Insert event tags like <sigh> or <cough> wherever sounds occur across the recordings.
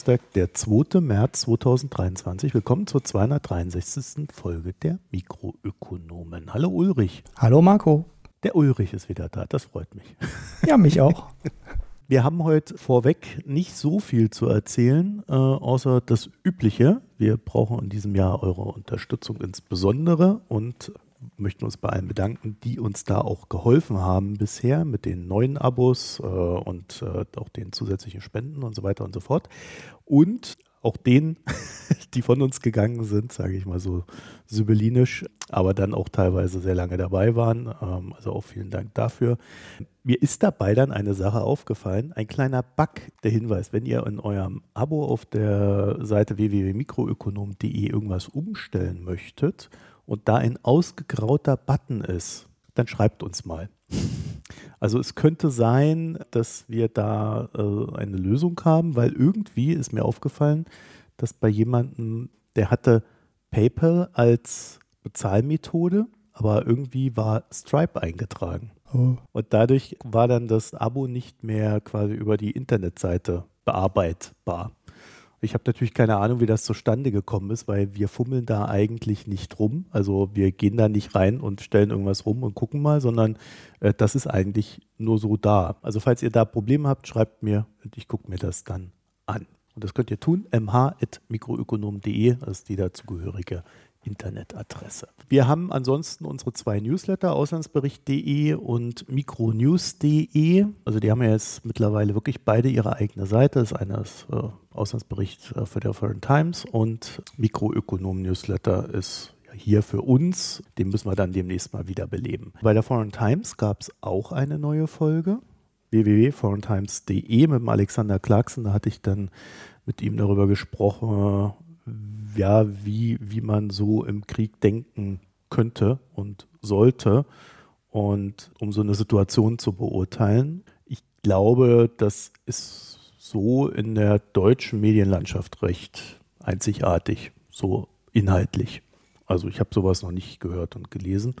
Donnerstag, der 2. März 2023. Willkommen zur 263. Folge der Mikroökonomen. Hallo Ulrich. Hallo Marco. Der Ulrich ist wieder da, das freut mich. <laughs> Ja, mich auch. Wir haben heute vorweg nicht so viel zu erzählen, äh, außer das Übliche. Wir brauchen in diesem Jahr eure Unterstützung insbesondere und möchten uns bei allen bedanken, die uns da auch geholfen haben bisher mit den neuen Abos äh, und äh, auch den zusätzlichen Spenden und so weiter und so fort. Und auch denen, <laughs> die von uns gegangen sind, sage ich mal so sibyllinisch, aber dann auch teilweise sehr lange dabei waren. Ähm, also auch vielen Dank dafür. Mir ist dabei dann eine Sache aufgefallen, ein kleiner Bug, der Hinweis, wenn ihr in eurem Abo auf der Seite www.mikroökonom.de irgendwas umstellen möchtet und da ein ausgegrauter Button ist, dann schreibt uns mal. <laughs> Also es könnte sein, dass wir da äh, eine Lösung haben, weil irgendwie ist mir aufgefallen, dass bei jemandem, der hatte PayPal als Bezahlmethode, aber irgendwie war Stripe eingetragen. Oh. Und dadurch war dann das Abo nicht mehr quasi über die Internetseite bearbeitbar. Ich habe natürlich keine Ahnung, wie das zustande gekommen ist, weil wir fummeln da eigentlich nicht rum. Also wir gehen da nicht rein und stellen irgendwas rum und gucken mal, sondern äh, das ist eigentlich nur so da. Also falls ihr da Probleme habt, schreibt mir und ich gucke mir das dann an. Und das könnt ihr tun, mh.mikroökonom.de, das ist die dazugehörige Internetadresse. Wir haben ansonsten unsere zwei Newsletter, Auslandsbericht.de und Mikronews.de. Also die haben ja jetzt mittlerweile wirklich beide ihre eigene Seite. Das eine ist äh, Auslandsbericht äh, für der Foreign Times und Mikroökonom-Newsletter ist hier für uns. Den müssen wir dann demnächst mal wieder beleben. Bei der Foreign Times gab es auch eine neue Folge www.foreigntimes.de mit dem Alexander Clarkson. Da hatte ich dann mit ihm darüber gesprochen, ja, wie, wie man so im Krieg denken könnte und sollte und um so eine Situation zu beurteilen. Ich glaube, das ist so in der deutschen Medienlandschaft recht einzigartig, so inhaltlich. Also ich habe sowas noch nicht gehört und gelesen.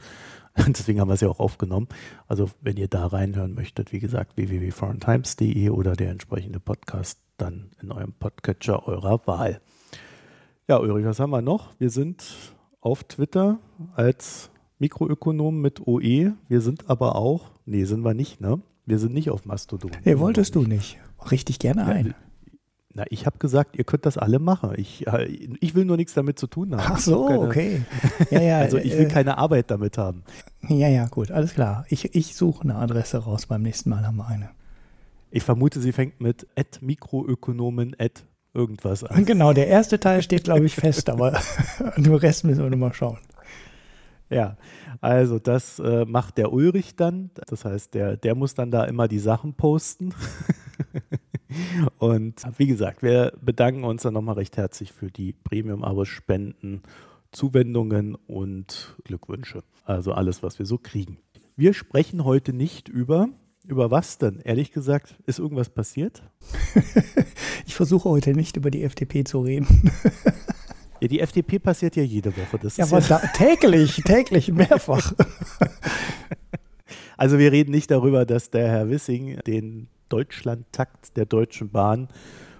<laughs> Deswegen haben wir es ja auch aufgenommen. Also wenn ihr da reinhören möchtet, wie gesagt, www.foreigntimes.de oder der entsprechende Podcast dann in eurem Podcatcher eurer Wahl. Ja, Ulrich, was haben wir noch? Wir sind auf Twitter als Mikroökonom mit OE. Wir sind aber auch, nee, sind wir nicht, ne? Wir sind nicht auf Mastodon. Nee, wolltest du nicht. Richtig gerne ein. Ja, na, ich habe gesagt, ihr könnt das alle machen. Ich, äh, ich will nur nichts damit zu tun haben. Ach so, keine, okay. Ja, ja, <laughs> also ich will äh, keine Arbeit damit haben. Ja, ja, gut, alles klar. Ich, ich suche eine Adresse raus. Beim nächsten Mal haben wir eine. Ich vermute, sie fängt mit Mikroökonomen irgendwas an. Genau, der erste Teil steht, glaube ich, fest, aber <laughs> den Rest müssen wir nochmal schauen. Ja, also das äh, macht der Ulrich dann. Das heißt, der, der muss dann da immer die Sachen posten. <laughs> Und wie gesagt, wir bedanken uns dann nochmal recht herzlich für die Premium-Abo-Spenden, Zuwendungen und Glückwünsche. Also alles, was wir so kriegen. Wir sprechen heute nicht über über was denn? Ehrlich gesagt, ist irgendwas passiert? <laughs> ich versuche heute nicht über die FDP zu reden. ja, die FDP passiert ja jede Woche. Das ja, aber ja täglich, täglich, mehrfach. <laughs> also wir reden nicht darüber, dass der Herr Wissing den Deutschlandtakt der Deutschen Bahn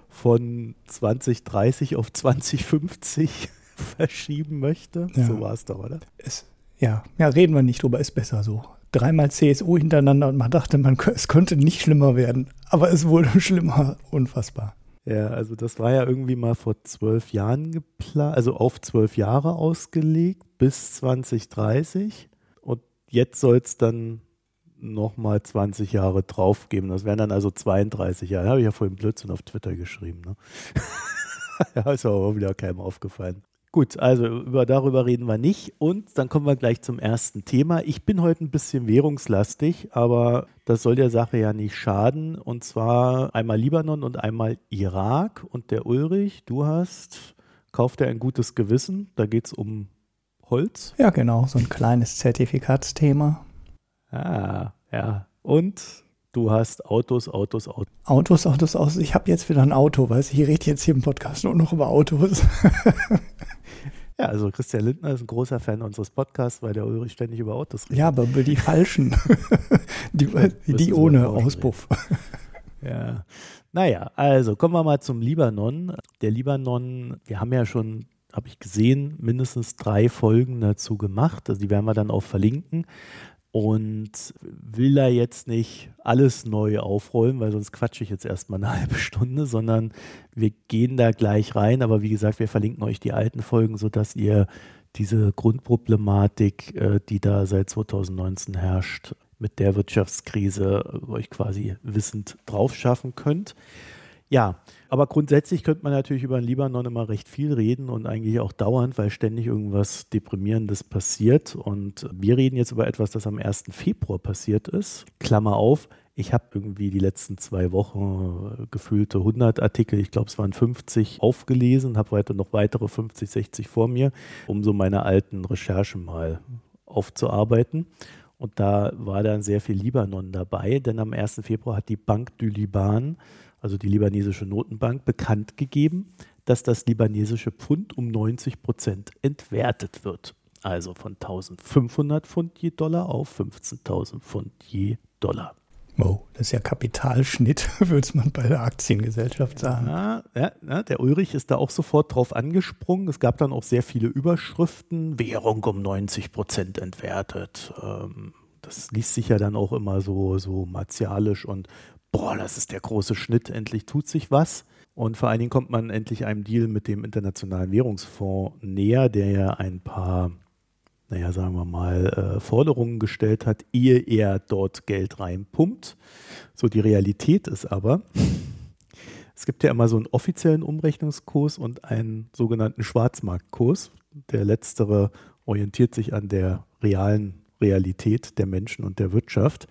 von 2030 auf 2050 <laughs> verschieben möchte. Ja. So war es doch, oder? Es, ja. ja, reden wir nicht drüber, ist besser so dreimal CSU hintereinander und man dachte, man, es könnte nicht schlimmer werden. Aber es wurde <laughs> schlimmer, unfassbar. Ja, also das war ja irgendwie mal vor zwölf Jahren geplant, also auf zwölf Jahre ausgelegt bis 2030. Und jetzt soll es dann nochmal 20 Jahre drauf geben. Das wären dann also 32 Jahre. Da habe ich ja vorhin Blödsinn auf Twitter geschrieben. Ne? <laughs> ja, ist aber wieder keinem aufgefallen. Gut, also über, darüber reden wir nicht. Und dann kommen wir gleich zum ersten Thema. Ich bin heute ein bisschen währungslastig, aber das soll der Sache ja nicht schaden. Und zwar einmal Libanon und einmal Irak. Und der Ulrich, du hast, kauft er ein gutes Gewissen. Da geht es um Holz. Ja, genau, so ein kleines Zertifikatsthema. Ah, ja. Und Du hast Autos, Autos, Autos. Autos, Autos, Autos. Ich habe jetzt wieder ein Auto, weißt du, ich rede jetzt hier im Podcast nur noch über Autos. <laughs> ja, also Christian Lindner ist ein großer Fan unseres Podcasts, weil der Ulrich ständig über Autos redet. Ja, aber über die falschen. <laughs> die, die ohne Auspuff. <laughs> Ja. Naja, also kommen wir mal zum Libanon. Der Libanon, wir haben ja schon, habe ich gesehen, mindestens drei Folgen dazu gemacht. Also die werden wir dann auch verlinken. Und will da jetzt nicht alles neu aufrollen, weil sonst quatsche ich jetzt erstmal eine <laughs> halbe Stunde, sondern wir gehen da gleich rein. Aber wie gesagt, wir verlinken euch die alten Folgen, sodass ihr diese Grundproblematik, äh, die da seit 2019 herrscht, mit der Wirtschaftskrise euch quasi wissend drauf schaffen könnt. Ja, aber grundsätzlich könnte man natürlich über den Libanon immer recht viel reden und eigentlich auch dauernd, weil ständig irgendwas Deprimierendes passiert. Und wir reden jetzt über etwas, das am 1. Februar passiert ist. Klammer auf, ich habe irgendwie die letzten zwei Wochen gefühlte 100 Artikel, ich glaube es waren 50, aufgelesen, habe weiter noch weitere 50, 60 vor mir, um so meine alten Recherchen mal aufzuarbeiten. Und da war dann sehr viel Libanon dabei, denn am 1. Februar hat die Bank du Liban, also die libanesische Notenbank, bekannt gegeben, dass das libanesische Pfund um 90 Prozent entwertet wird. Also von 1500 Pfund je Dollar auf 15.000 Pfund je Dollar. Wow, das ist ja Kapitalschnitt, <laughs> würde man bei der Aktiengesellschaft sagen. Ja, ja, ja, der Ulrich ist da auch sofort drauf angesprungen. Es gab dann auch sehr viele Überschriften. Währung um 90 Prozent entwertet. Ähm, das liest sich ja dann auch immer so, so martialisch und boah, das ist der große Schnitt, endlich tut sich was. Und vor allen Dingen kommt man endlich einem Deal mit dem Internationalen Währungsfonds näher, der ja ein paar naja, sagen wir mal, äh, Forderungen gestellt hat, ehe er dort Geld reinpumpt. So die Realität ist aber, es gibt ja immer so einen offiziellen Umrechnungskurs und einen sogenannten Schwarzmarktkurs. Der letztere orientiert sich an der realen Realität der Menschen und der Wirtschaft.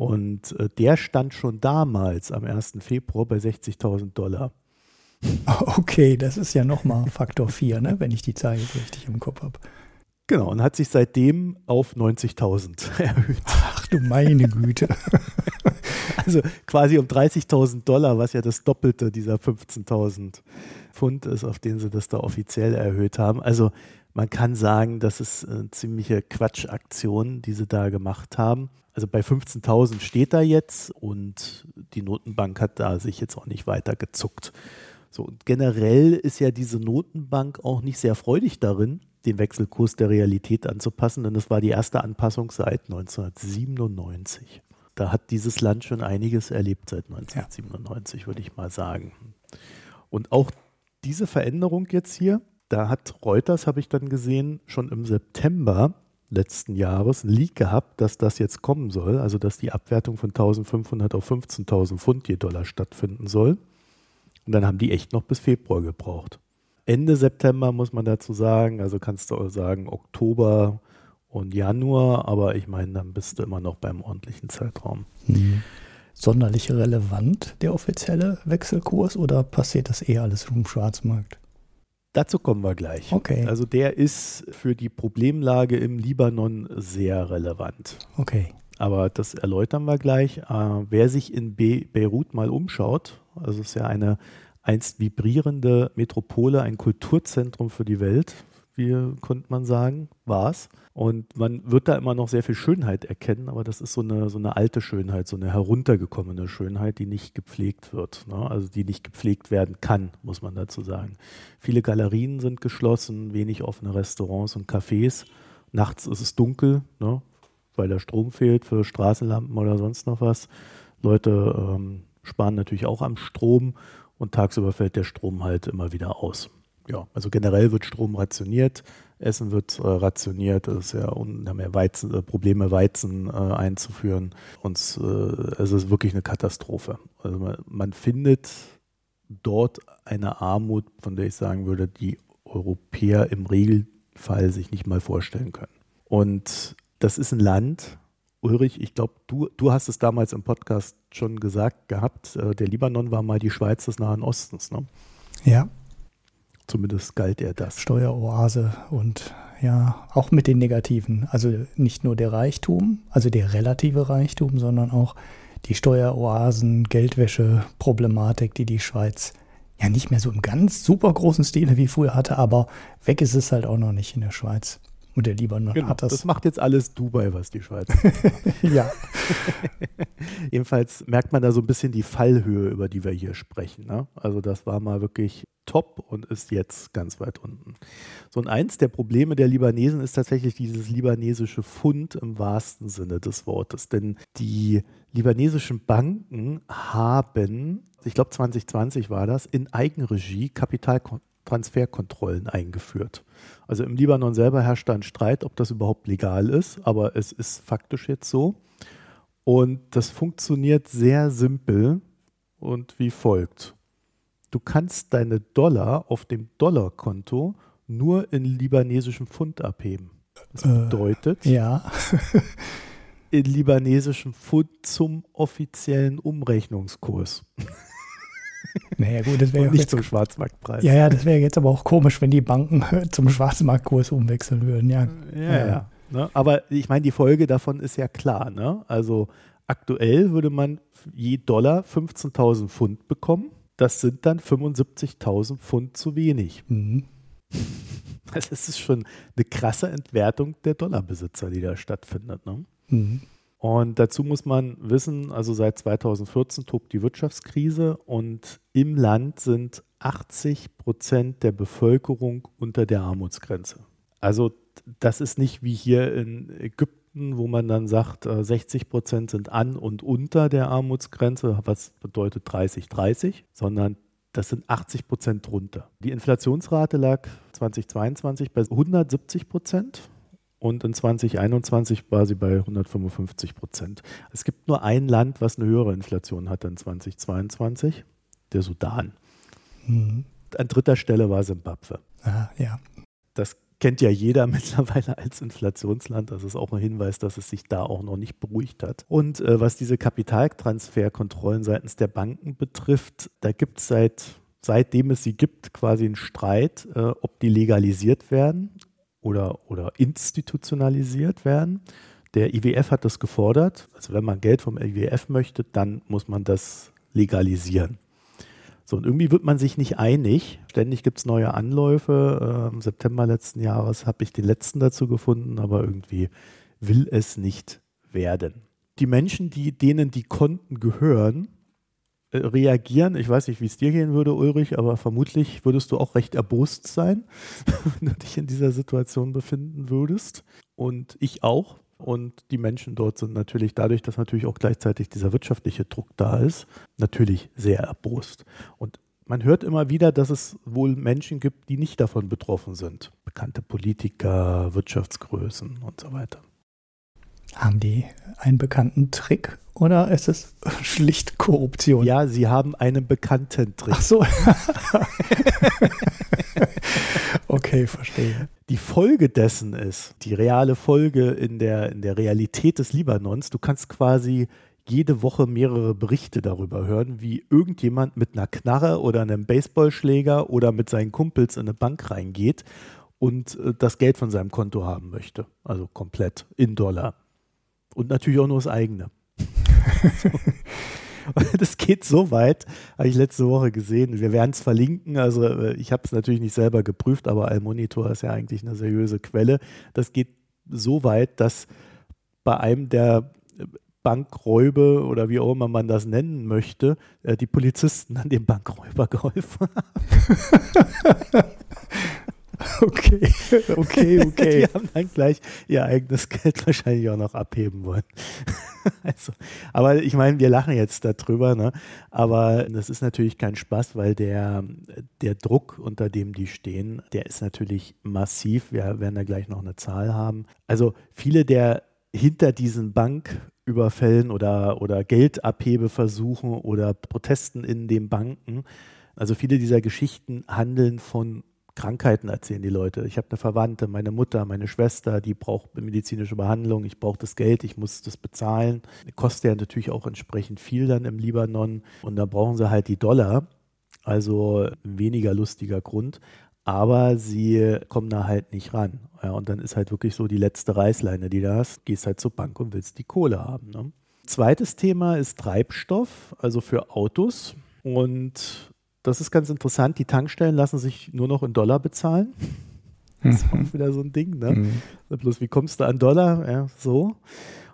Und äh, der stand schon damals am 1. Februar bei 60.000 Dollar. <laughs> Okay, das ist ja nochmal Faktor 4, ne, wenn ich die Zahl richtig im Kopf habe. Genau, und hat sich seitdem auf 90.000 <laughs> erhöht. Ach du meine Güte. <laughs> also quasi um 30.000 Dollar, was ja das Doppelte dieser 15.000 Pfund ist, auf den sie das da offiziell erhöht haben. Also man kann sagen, das ist eine ziemliche Quatschaktion, die sie da gemacht haben. Also bei 15.000 steht da jetzt und die Notenbank hat da sich jetzt auch nicht weiter gezuckt. So, und generell ist ja diese Notenbank auch nicht sehr freudig darin, den Wechselkurs der Realität anzupassen, denn das war die erste Anpassung seit 1997. Da hat dieses Land schon einiges erlebt seit 1997, ja. würde ich mal sagen. Und auch diese Veränderung jetzt hier, da hat Reuters, habe ich dann gesehen, schon im September letzten Jahres ein Leak gehabt, dass das jetzt kommen soll, also dass die Abwertung von 1500 auf 15.000 Pfund je Dollar stattfinden soll. Und dann haben die echt noch bis Februar gebraucht. Ende September muss man dazu sagen. Also kannst du auch sagen Oktober und Januar, aber ich meine, dann bist du immer noch beim ordentlichen Zeitraum. Mhm. Sonderlich relevant der offizielle Wechselkurs oder passiert das eher alles im Schwarzmarkt? Dazu kommen wir gleich. Okay. Also der ist für die Problemlage im Libanon sehr relevant. Okay. Aber das erläutern wir gleich. Äh, wer sich in Be Beirut mal umschaut, also es ist ja eine einst vibrierende Metropole, ein Kulturzentrum für die Welt, wie könnte man sagen, war es. Und man wird da immer noch sehr viel Schönheit erkennen, aber das ist so eine, so eine alte Schönheit, so eine heruntergekommene Schönheit, die nicht gepflegt wird. Ne? Also die nicht gepflegt werden kann, muss man dazu sagen. Viele Galerien sind geschlossen, wenig offene Restaurants und Cafés. Nachts ist es dunkel, ne? weil der Strom fehlt für Straßenlampen oder sonst noch was. Leute ähm, sparen natürlich auch am Strom und tagsüber fällt der Strom halt immer wieder aus. Ja, also generell wird Strom rationiert, Essen wird äh, rationiert, es ist ja haben ja Weizen, äh, Probleme, Weizen äh, einzuführen. Und äh, es ist wirklich eine Katastrophe. Also man, man findet dort eine Armut, von der ich sagen würde, die Europäer im Regelfall sich nicht mal vorstellen können. Und das ist ein Land, Ulrich, ich glaube, du, du hast es damals im Podcast schon gesagt gehabt, äh, der Libanon war mal die Schweiz des Nahen Ostens, ne? Ja. Zumindest galt er das. Steueroase und ja, auch mit den negativen. Also nicht nur der Reichtum, also der relative Reichtum, sondern auch die Steueroasen, Geldwäsche, Problematik, die die Schweiz ja nicht mehr so im ganz super großen Stile wie früher hatte, aber weg ist es halt auch noch nicht in der Schweiz. Und der Libanon genau, hat das. Das macht jetzt alles Dubai, was die Schweiz <laughs> Ja. <laughs> Jedenfalls merkt man da so ein bisschen die Fallhöhe, über die wir hier sprechen. Ne? Also das war mal wirklich top und ist jetzt ganz weit unten. So und eins der Probleme der Libanesen ist tatsächlich dieses libanesische Fund im wahrsten Sinne des Wortes. Denn die libanesischen Banken haben, ich glaube 2020 war das, in Eigenregie Kapitaltransferkontrollen eingeführt. Also im Libanon selber herrscht da ein Streit, ob das überhaupt legal ist, aber es ist faktisch jetzt so. Und das funktioniert sehr simpel und wie folgt. Du kannst deine Dollar auf dem Dollarkonto nur in libanesischem Pfund abheben. Das Äh, bedeutet, Ja. in libanesischem Pfund zum offiziellen Umrechnungskurs Naja, gut, das wäre ja nicht jetzt, zum Schwarzmarktpreis. ja, ja, das wäre jetzt aber auch komisch, wenn die Banken <laughs> zum Schwarzmarktkurs umwechseln würden. Ja, Ja, ja. Ne? Aber ich meine, die Folge davon ist ja klar. Ne? Also aktuell würde man je Dollar 15.000 Pfund bekommen. Das sind dann 75.000 Pfund zu wenig. Mhm. <laughs> Es ist schon eine krasse Entwertung der Dollarbesitzer, die da stattfindet. Ne? Mhm. Und dazu muss man wissen, also seit 2014 tobt die Wirtschaftskrise und im Land sind 80 Prozent der Bevölkerung unter der Armutsgrenze. Also das ist nicht wie hier in Ägypten, wo man dann sagt, äh, 60 Prozent sind an und unter der Armutsgrenze, was bedeutet 30, 30, sondern das sind 80 Prozent drunter. Die Inflationsrate lag 2022 bei 170 Prozent und in 2021 war sie bei 155 Prozent. Es gibt nur ein Land, was eine höhere Inflation hatte in 2022, der Sudan. Mhm. An dritter Stelle war Simbabwe. Ah, ja. Das kennt ja jeder <laughs> mittlerweile als Inflationsland. Das ist auch ein Hinweis, dass es sich da auch noch nicht beruhigt hat. Und äh, was diese Kapitaltransferkontrollen seitens der Banken betrifft, da gibt es seit seitdem es sie gibt quasi einen Streit, äh, ob die legalisiert werden oder, oder institutionalisiert werden. Der IWF hat das gefordert. Also wenn man Geld vom IWF möchte, dann muss man das legalisieren. So, und irgendwie wird man sich nicht einig. Ständig gibt es neue Anläufe. Im September letzten Jahres habe ich den letzten dazu gefunden, aber irgendwie will es nicht werden. Die Menschen, die, denen die Konten gehören, reagieren. Ich weiß nicht, wie es dir gehen würde, Ulrich, aber vermutlich würdest du auch recht erbost sein, <laughs> wenn du dich in dieser Situation befinden würdest. Und ich auch. Und die Menschen dort sind natürlich dadurch, dass natürlich auch gleichzeitig dieser wirtschaftliche Druck da ist, natürlich sehr erbost. Und man hört immer wieder, dass es wohl Menschen gibt, die nicht davon betroffen sind. Bekannte Politiker, Wirtschaftsgrößen und so weiter. Haben die einen bekannten Trick oder ist es <laughs> schlicht Korruption? Ja, sie haben einen bekannten Trick. Ach so. <laughs> okay, verstehe. Die Folge dessen ist, die reale Folge in der, in der Realität des Libanons, du kannst quasi jede Woche mehrere Berichte darüber hören, wie irgendjemand mit einer Knarre oder einem Baseballschläger oder mit seinen Kumpels in eine Bank reingeht und äh, das Geld von seinem Konto haben möchte. Also komplett in Dollar. Und natürlich auch nur das eigene. <laughs> Das geht so weit, habe ich letzte Woche gesehen. Wir werden es verlinken. Also äh, ich habe es natürlich nicht selber geprüft, aber Almonitor ist ja eigentlich eine seriöse Quelle. Das geht so weit, dass bei einem der Bankräube oder wie auch immer man das nennen möchte, äh, die Polizisten an dem Bankräuber <laughs> geholfen haben. <laughs> <laughs> Okay, okay, okay. Die haben dann gleich ihr eigenes Geld wahrscheinlich auch noch abheben wollen. <laughs> also, aber ich meine, wir lachen jetzt darüber, ne? aber das ist natürlich kein Spaß, weil der, der Druck, unter dem die stehen, der ist natürlich massiv. Wir werden da gleich noch eine Zahl haben. Also viele der hinter diesen Banküberfällen oder, oder Geldabhebeversuchen oder Protesten in den Banken, also viele dieser Geschichten handeln von Krankheiten erzählen die Leute. Ich habe eine Verwandte, meine Mutter, meine Schwester, die braucht medizinische Behandlung, ich brauche das Geld, ich muss das bezahlen. Kostet ja natürlich auch entsprechend viel dann im Libanon und da brauchen sie halt die Dollar. Also weniger lustiger Grund. Aber sie kommen da halt nicht ran. Ja, und dann ist halt wirklich so die letzte Reißleine, die du hast. Gehst halt zur Bank und willst die Kohle haben. Ne? Zweites Thema ist Treibstoff, also für Autos. Und das ist ganz interessant. Die Tankstellen lassen sich nur noch in Dollar bezahlen. <laughs> Das ist auch wieder so ein Ding, ne? Mhm. Bloß wie kommst du an Dollar? Ja, so.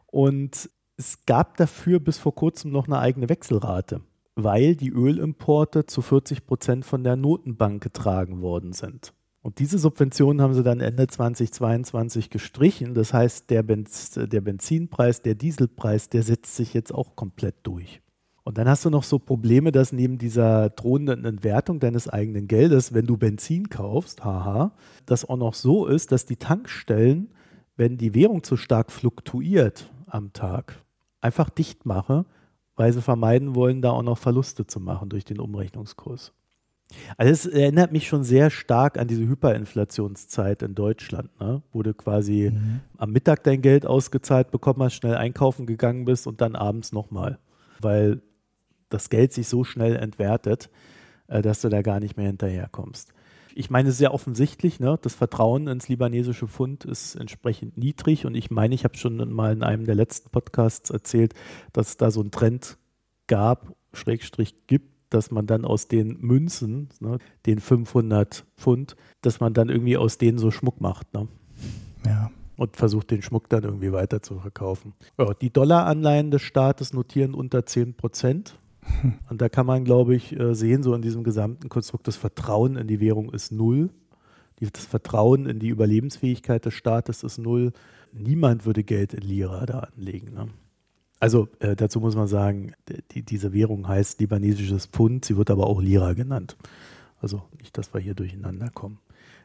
Und es gab dafür bis vor kurzem noch eine eigene Wechselrate, weil die Ölimporte zu 40 Prozent von der Notenbank getragen worden sind. Und diese Subventionen haben sie dann Ende 2022 gestrichen. Das heißt, der, Benz, der Benzinpreis, der Dieselpreis, der setzt sich jetzt auch komplett durch. Und dann hast du noch so Probleme, dass neben dieser drohenden Entwertung deines eigenen Geldes, wenn du Benzin kaufst, haha, das auch noch so ist, dass die Tankstellen, wenn die Währung zu stark fluktuiert am Tag, einfach dicht mache, weil sie vermeiden wollen, da auch noch Verluste zu machen durch den Umrechnungskurs. Also es erinnert mich schon sehr stark an diese Hyperinflationszeit in Deutschland, ne? wo du quasi mhm. am Mittag dein Geld ausgezahlt bekommen hast, schnell einkaufen gegangen bist und dann abends nochmal, weil das Geld sich so schnell entwertet, äh, dass du da gar nicht mehr hinterherkommst. Ich meine, sehr offensichtlich, ne, das Vertrauen ins libanesische Pfund ist entsprechend niedrig und ich meine, ich habe schon mal in einem der letzten Podcasts erzählt, dass es da so einen Trend gab, Schrägstrich gibt, dass man dann aus den Münzen, ne, den 500 Pfund, dass man dann irgendwie aus denen so Schmuck macht. Ne? Ja. Und versucht, den Schmuck dann irgendwie weiter zu verkaufen. Ja, die Dollaranleihen des Staates notieren unter 10 Prozent. <laughs> Und da kann man, glaube ich, äh, sehen, so in diesem gesamten Konstrukt, das Vertrauen in die Währung ist null. Das Vertrauen in die Überlebensfähigkeit des Staates ist null. Niemand würde Geld in Lira da anlegen. Ne? Also äh, dazu muss man sagen, die, diese Währung heißt libanesisches Pfund, sie wird aber auch Lira genannt. Also nicht, dass wir hier durcheinander kommen.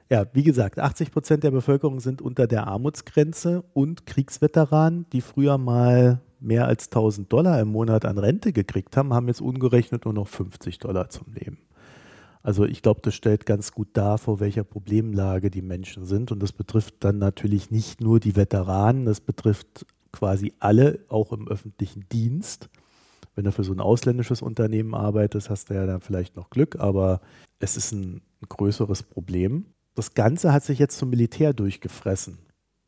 Ja, wie gesagt, 80 Prozent der Bevölkerung sind unter der Armutsgrenze und Kriegsveteranen, die früher mal mehr als 1000 Dollar im Monat an Rente gekriegt haben, haben jetzt ungerechnet nur noch 50 Dollar zum Leben. Also ich glaube, das stellt ganz gut dar, vor welcher Problemlage die Menschen sind. Und das betrifft dann natürlich nicht nur die Veteranen, das betrifft quasi alle, auch im öffentlichen Dienst. Wenn du für so ein ausländisches Unternehmen arbeitest, hast du ja dann vielleicht noch Glück, aber es ist ein, größeres Problem. Das Ganze hat sich jetzt zum Militär durchgefressen,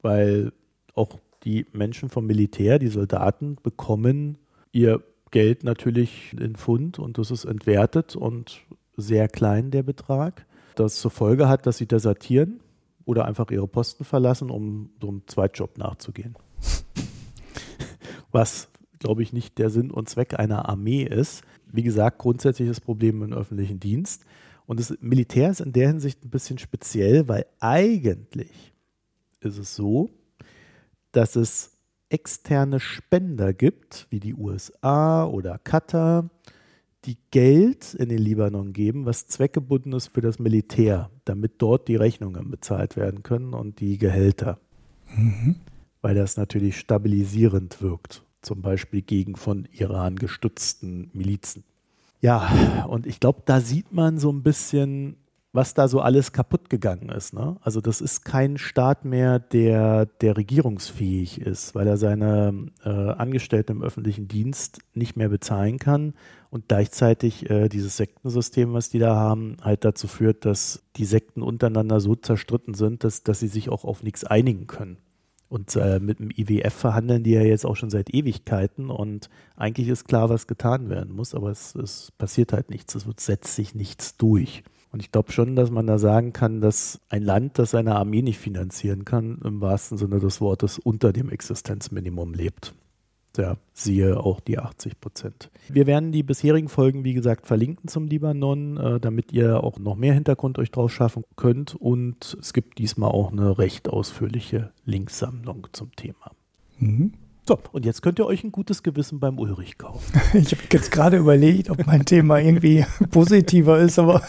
weil auch die Menschen vom Militär, die Soldaten, bekommen ihr Geld natürlich in Pfund und das ist entwertet und sehr klein der Betrag. Das zur Folge hat, dass sie desertieren oder einfach ihre Posten verlassen, um so einem Zweitjob nachzugehen. Was, glaube ich, nicht der Sinn und Zweck einer Armee ist. Wie gesagt, grundsätzliches Problem im öffentlichen Dienst. Und das Militär ist in der Hinsicht ein bisschen speziell, weil eigentlich ist es so, dass es externe Spender gibt, wie die USA oder Katar, die Geld in den Libanon geben, was zweckgebunden ist für das Militär, damit dort die Rechnungen bezahlt werden können und die Gehälter. Mhm. Weil das natürlich stabilisierend wirkt, zum Beispiel gegen von Iran gestützten Milizen. Ja, und ich glaube, da sieht man so ein bisschen, was da so alles kaputt gegangen ist. Ne? Also das ist kein Staat mehr, der, der regierungsfähig ist, weil er seine äh, Angestellten im öffentlichen Dienst nicht mehr bezahlen kann und gleichzeitig äh, dieses Sektensystem, was die da haben, halt dazu führt, dass die Sekten untereinander so zerstritten sind, dass, dass sie sich auch auf nichts einigen können. Und äh, mit dem IWF verhandeln die ja jetzt auch schon seit Ewigkeiten und eigentlich ist klar, was getan werden muss, aber es, es passiert halt nichts, es setzt sich nichts durch. Und ich glaube schon, dass man da sagen kann, dass ein Land, das seine Armee nicht finanzieren kann, im wahrsten Sinne des Wortes unter dem Existenzminimum lebt. Ja, siehe auch die 80 Prozent. Wir werden die bisherigen Folgen, wie gesagt, verlinken zum Libanon, äh, damit ihr auch noch mehr Hintergrund euch drauf schaffen könnt. Und es gibt diesmal auch eine recht ausführliche Linksammlung zum Thema. Mhm. So, und jetzt könnt ihr euch ein gutes Gewissen beim Ulrich kaufen. <laughs> Ich habe jetzt gerade überlegt, ob mein Thema irgendwie <laughs> positiver ist, aber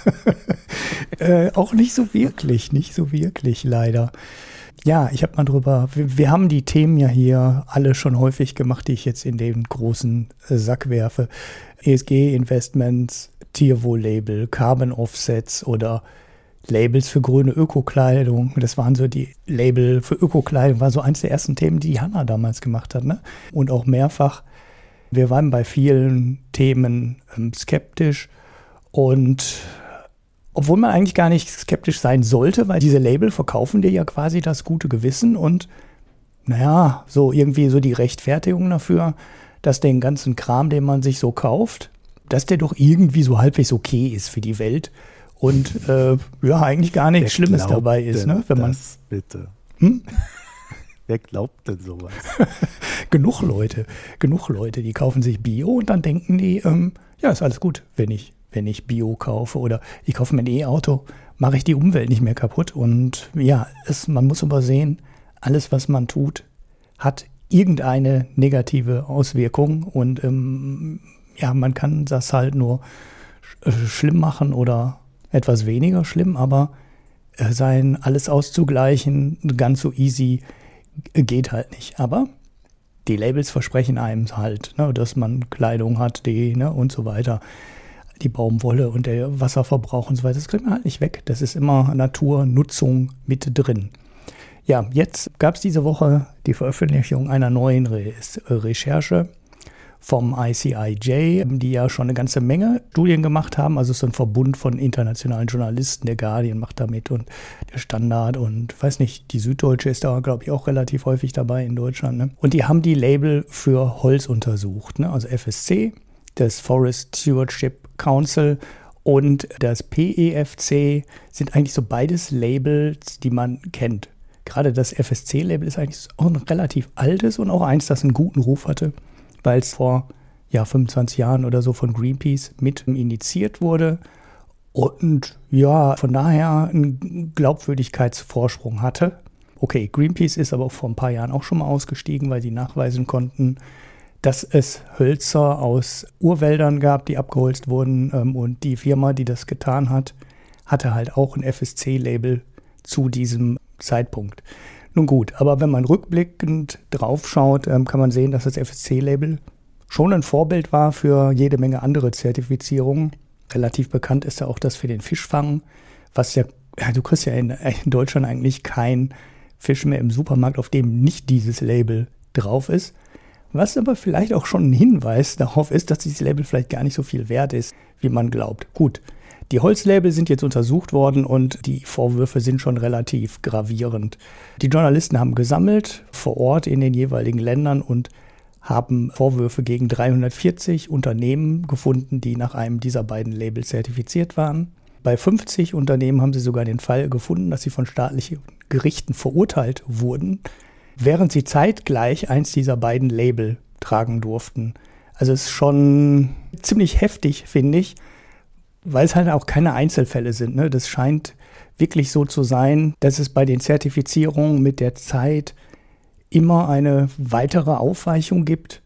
<laughs> äh, auch nicht so wirklich, nicht so wirklich leider. Ja, ich habe mal drüber, wir, wir, haben die Themen ja hier alle schon häufig gemacht, die ich jetzt in den großen äh, Sack werfe. ESG-Investments, Tierwohl-Label, Carbon Offsets oder Labels für grüne Ökokleidung. Das waren so die Label für Ökokleidung, war so eins der ersten Themen, die Hanna damals gemacht hat. Ne? Und auch mehrfach. Wir waren bei vielen Themen ähm, skeptisch und obwohl man eigentlich gar nicht skeptisch sein sollte, weil diese Label verkaufen dir ja quasi das gute Gewissen und naja, so irgendwie so die Rechtfertigung dafür, dass den ganzen Kram, den man sich so kauft, dass der doch irgendwie so halbwegs okay ist für die Welt und äh, ja, eigentlich gar nichts Wer Schlimmes dabei ist, ne? Wenn man das bitte. Hm? <laughs> Wer glaubt denn sowas? <laughs> genug Leute, genug Leute, die kaufen sich Bio und dann denken die, ähm, ja, ist alles gut, wenn ich, wenn ich Bio kaufe oder ich kaufe mir ein E-Auto, mache ich die Umwelt nicht mehr kaputt. Und ja, es, man muss aber sehen, alles, was man tut, hat irgendeine negative Auswirkung und ähm, ja, man kann das halt nur äh, schlimm machen oder etwas weniger schlimm, aber äh, sein alles auszugleichen ganz so easy geht halt nicht. Aber die Labels versprechen einem halt, ne, dass man Kleidung hat, die ne, und so weiter. Die Baumwolle und der Wasserverbrauch und so weiter, das kriegt man halt nicht weg. Das ist immer Naturnutzung mit drin. Ja, jetzt gab es diese Woche die Veröffentlichung einer neuen Re Recherche vom ICIJ, die ja schon eine ganze Menge Studien gemacht haben. Also es ist ein Verbund von internationalen Journalisten. Der Guardian macht damit und der Standard und weiß nicht, die Süddeutsche ist da, glaube ich, auch relativ häufig dabei in Deutschland. Ne? Und die haben die Label für Holz untersucht. Ne? Also FSC, das Forest Stewardship Council und das PEFC sind eigentlich so beides Labels, die man kennt. Gerade das FSC-Label ist eigentlich auch ein relativ altes und auch eins, das einen guten Ruf hatte weil es vor ja, 25 Jahren oder so von Greenpeace mit initiiert wurde und ja, von daher einen Glaubwürdigkeitsvorsprung hatte. Okay, Greenpeace ist aber vor ein paar Jahren auch schon mal ausgestiegen, weil sie nachweisen konnten, dass es Hölzer aus Urwäldern gab, die abgeholzt wurden. Ähm, und die Firma, die das getan hat, hatte halt auch ein FSC-Label zu diesem Zeitpunkt. Nun gut, aber wenn man rückblickend draufschaut, ähm, kann man sehen, dass das FSC-Label schon ein Vorbild war für jede Menge andere Zertifizierungen. Relativ bekannt ist ja auch das für den Fischfang, was ja, ja du kriegst ja in, in Deutschland eigentlich keinen Fisch mehr im Supermarkt, auf dem nicht dieses Label drauf ist. Was aber vielleicht auch schon ein Hinweis <laughs> darauf ist, dass dieses Label vielleicht gar nicht so viel wert ist, wie man glaubt. Gut, die Holzlabel sind jetzt untersucht worden und die Vorwürfe sind schon relativ gravierend. Die Journalisten haben gesammelt vor Ort in den jeweiligen Ländern und haben Vorwürfe gegen 340 Unternehmen gefunden, die nach einem dieser beiden Labels zertifiziert waren. Bei 50 Unternehmen haben sie sogar den Fall gefunden, dass sie von staatlichen Gerichten verurteilt wurden, während sie zeitgleich eins dieser beiden Label tragen durften. Also es ist schon ziemlich heftig, finde ich weil es halt auch keine Einzelfälle sind. Ne? Das scheint wirklich so zu sein, dass es bei den Zertifizierungen mit der Zeit immer eine weitere Aufweichung gibt,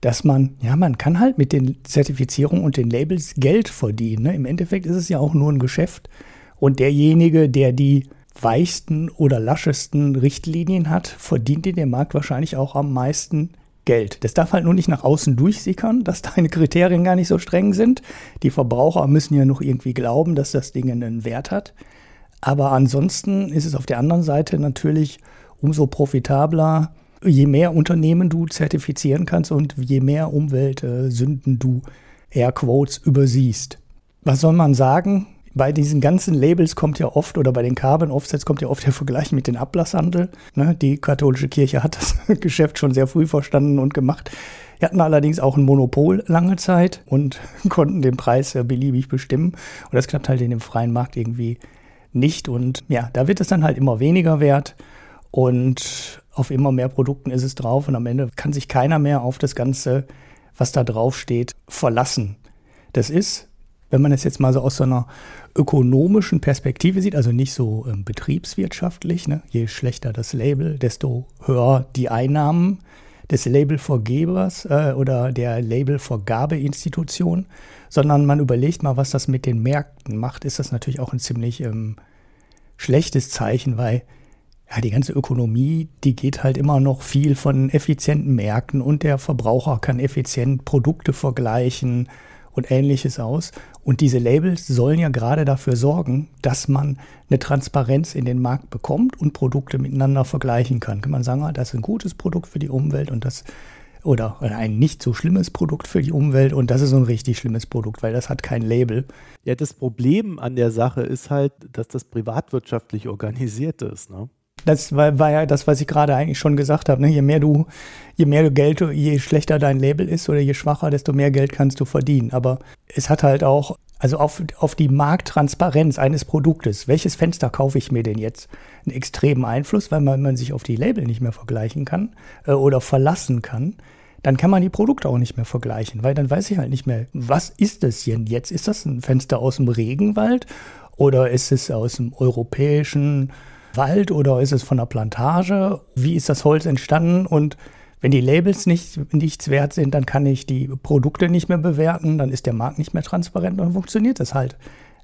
dass man, ja, man kann halt mit den Zertifizierungen und den Labels Geld verdienen. Ne? Im Endeffekt ist es ja auch nur ein Geschäft. Und derjenige, der die weichsten oder laschesten Richtlinien hat, verdient in dem Markt wahrscheinlich auch am meisten Geld. Das darf halt nur nicht nach außen durchsickern, dass deine Kriterien gar nicht so streng sind. Die Verbraucher müssen ja noch irgendwie glauben, dass das Ding einen Wert hat. Aber ansonsten ist es auf der anderen Seite natürlich umso profitabler, je mehr Unternehmen du zertifizieren kannst und je mehr Umweltsünden du Airquotes übersiehst. Was soll man sagen? Bei diesen ganzen Labels kommt ja oft, oder bei den Carbon Offsets kommt ja oft der Vergleich mit dem Ablasshandel. Ne? Die katholische Kirche hat das <laughs> Geschäft schon sehr früh verstanden und gemacht. Die hatten allerdings auch ein Monopol lange Zeit und <laughs> konnten den Preis ja beliebig bestimmen. Und das klappt halt in dem freien Markt irgendwie nicht. Und ja, da wird es dann halt immer weniger wert. Und auf immer mehr Produkten ist es drauf. Und am Ende kann sich keiner mehr auf das Ganze, was da drauf steht, verlassen. Das ist wenn man es jetzt mal so aus so einer ökonomischen Perspektive sieht, also nicht so ähm, betriebswirtschaftlich, ne? je schlechter das Label, desto höher die Einnahmen des Labelvergebers äh, oder der Labelvergabeinstitution, sondern man überlegt mal, was das mit den Märkten macht, ist das natürlich auch ein ziemlich ähm, schlechtes Zeichen, weil ja, die ganze Ökonomie, die geht halt immer noch viel von effizienten Märkten und der Verbraucher kann effizient Produkte vergleichen und ähnliches aus. Und diese Labels sollen ja gerade dafür sorgen, dass man eine Transparenz in den Markt bekommt und Produkte miteinander vergleichen kann. Kann man sagen, ah, das ist ein gutes Produkt für die Umwelt und das oder ein nicht so schlimmes Produkt für die Umwelt und das ist ein richtig schlimmes Produkt, weil das hat kein Label. Ja, das Problem an der Sache ist halt, dass das privatwirtschaftlich organisiert ist. Ne? Das war, war, ja das, was ich gerade eigentlich schon gesagt habe. Ne? Je mehr du, je mehr du Geld, je schlechter dein Label ist oder je schwacher, desto mehr Geld kannst du verdienen. Aber es hat halt auch Also auf, auf die Markttransparenz eines Produktes. Welches Fenster kaufe ich mir denn jetzt? Einen extremen Einfluss, weil man, man sich auf die Label nicht mehr vergleichen kann äh, oder verlassen kann. Dann kann man die Produkte auch nicht mehr vergleichen, weil dann weiß ich halt nicht mehr, was ist das denn jetzt? Ist das ein Fenster aus dem Regenwald oder ist es aus dem europäischen Wald oder ist es von der Plantage? Wie ist das Holz entstanden? Und wenn die Labels nicht, nichts wert sind, dann kann ich die Produkte nicht mehr bewerten, dann ist der Markt nicht mehr transparent und funktioniert das halt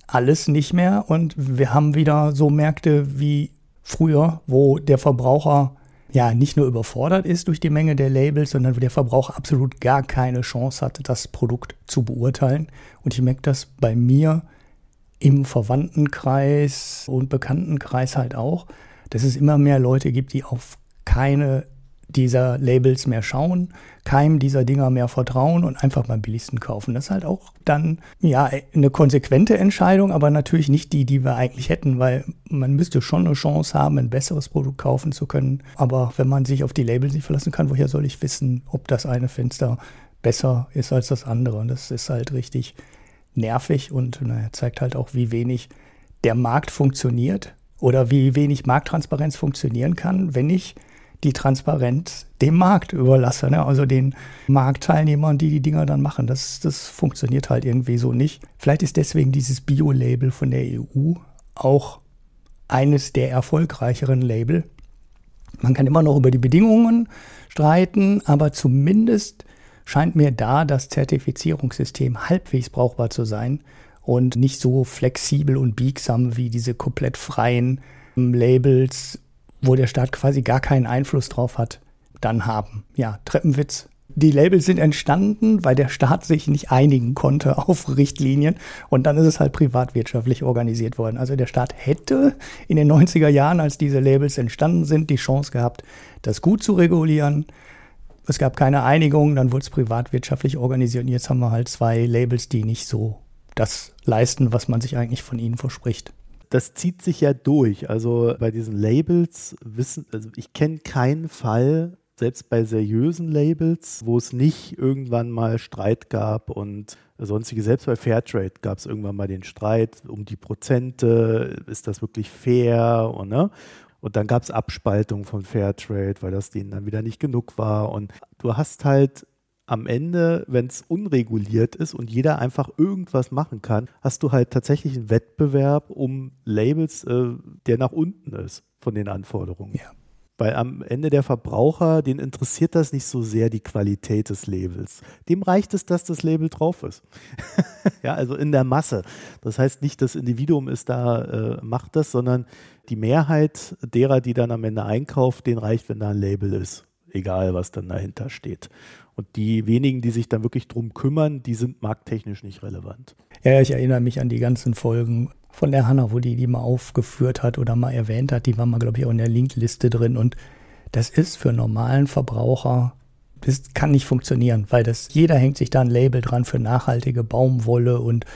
alles nicht mehr. Und wir haben wieder so Märkte wie früher, wo der Verbraucher ja nicht nur überfordert ist durch die Menge der Labels, sondern wo der Verbraucher absolut gar keine Chance hat, das Produkt zu beurteilen. Und ich merke das bei mir im Verwandtenkreis und Bekanntenkreis halt auch, dass es immer mehr Leute gibt, die auf keine dieser Labels mehr schauen, keinem dieser Dinger mehr vertrauen und einfach beim billigsten kaufen. Das ist halt auch dann, ja, eine konsequente Entscheidung, aber natürlich nicht die, die wir eigentlich hätten, weil man müsste schon eine Chance haben, ein besseres Produkt kaufen zu können. Aber wenn man sich auf die Labels nicht verlassen kann, woher soll ich wissen, ob das eine Fenster besser ist als das andere? Und das ist halt richtig nervig und naja, zeigt halt auch, wie wenig der Markt funktioniert oder wie wenig Markttransparenz funktionieren kann, wenn ich die Transparenz dem Markt überlasse, ne? also den Marktteilnehmern, die die Dinger dann machen. Das, das funktioniert halt irgendwie so nicht. Vielleicht ist deswegen dieses Bio-Label von der EU auch eines der erfolgreicheren Label. Man kann immer noch über die Bedingungen streiten, aber zumindest scheint mir da das Zertifizierungssystem halbwegs brauchbar zu sein und nicht so flexibel und biegsam wie diese komplett freien Labels, wo der Staat quasi gar keinen Einfluss drauf hat, dann haben. Ja, Treppenwitz. Die Labels sind entstanden, weil der Staat sich nicht einigen konnte <laughs> auf Richtlinien und dann ist es halt privatwirtschaftlich organisiert worden. Also der Staat hätte in den 90er Jahren, als diese Labels entstanden sind, die Chance gehabt, das gut zu regulieren es gab keine Einigung, dann wurde es privatwirtschaftlich organisiert und jetzt haben wir halt zwei Labels, die nicht so das leisten, was man sich eigentlich von ihnen verspricht. Das zieht sich ja durch. Also bei diesen Labels wissen, also ich kenne keinen Fall, selbst bei seriösen Labels, wo es nicht irgendwann mal Streit gab und sonstige, selbst bei Fairtrade gab es irgendwann mal den Streit um die Prozente, ist das wirklich fair und, ne? Und dann gab es Abspaltung von Fairtrade, weil das denen dann wieder nicht genug war. Und du hast halt am Ende, wenn es unreguliert ist und jeder einfach irgendwas machen kann, hast du halt tatsächlich einen Wettbewerb um Labels, äh, der nach unten ist von den Anforderungen. Ja. Weil am Ende der Verbraucher, den interessiert das nicht so sehr die Qualität des Labels. Dem reicht es, dass das Label drauf ist. <laughs> ja, also in der Masse. Das heißt nicht, das Individuum ist da, äh, macht das, sondern die Mehrheit derer, die dann am Ende einkauft, den reicht, wenn da ein Label ist. Egal, was dann dahinter steht. Und die wenigen, die sich dann wirklich drum kümmern, die sind markttechnisch nicht relevant. Ja, ich erinnere mich an die ganzen Folgen von der Hanna, wo die die mal aufgeführt hat oder mal erwähnt hat. Die war mal, glaube ich, auch in der Linkliste drin. Und das ist für normalen Verbraucher, das kann nicht funktionieren, weil das, jeder hängt sich da ein Label dran für nachhaltige Baumwolle und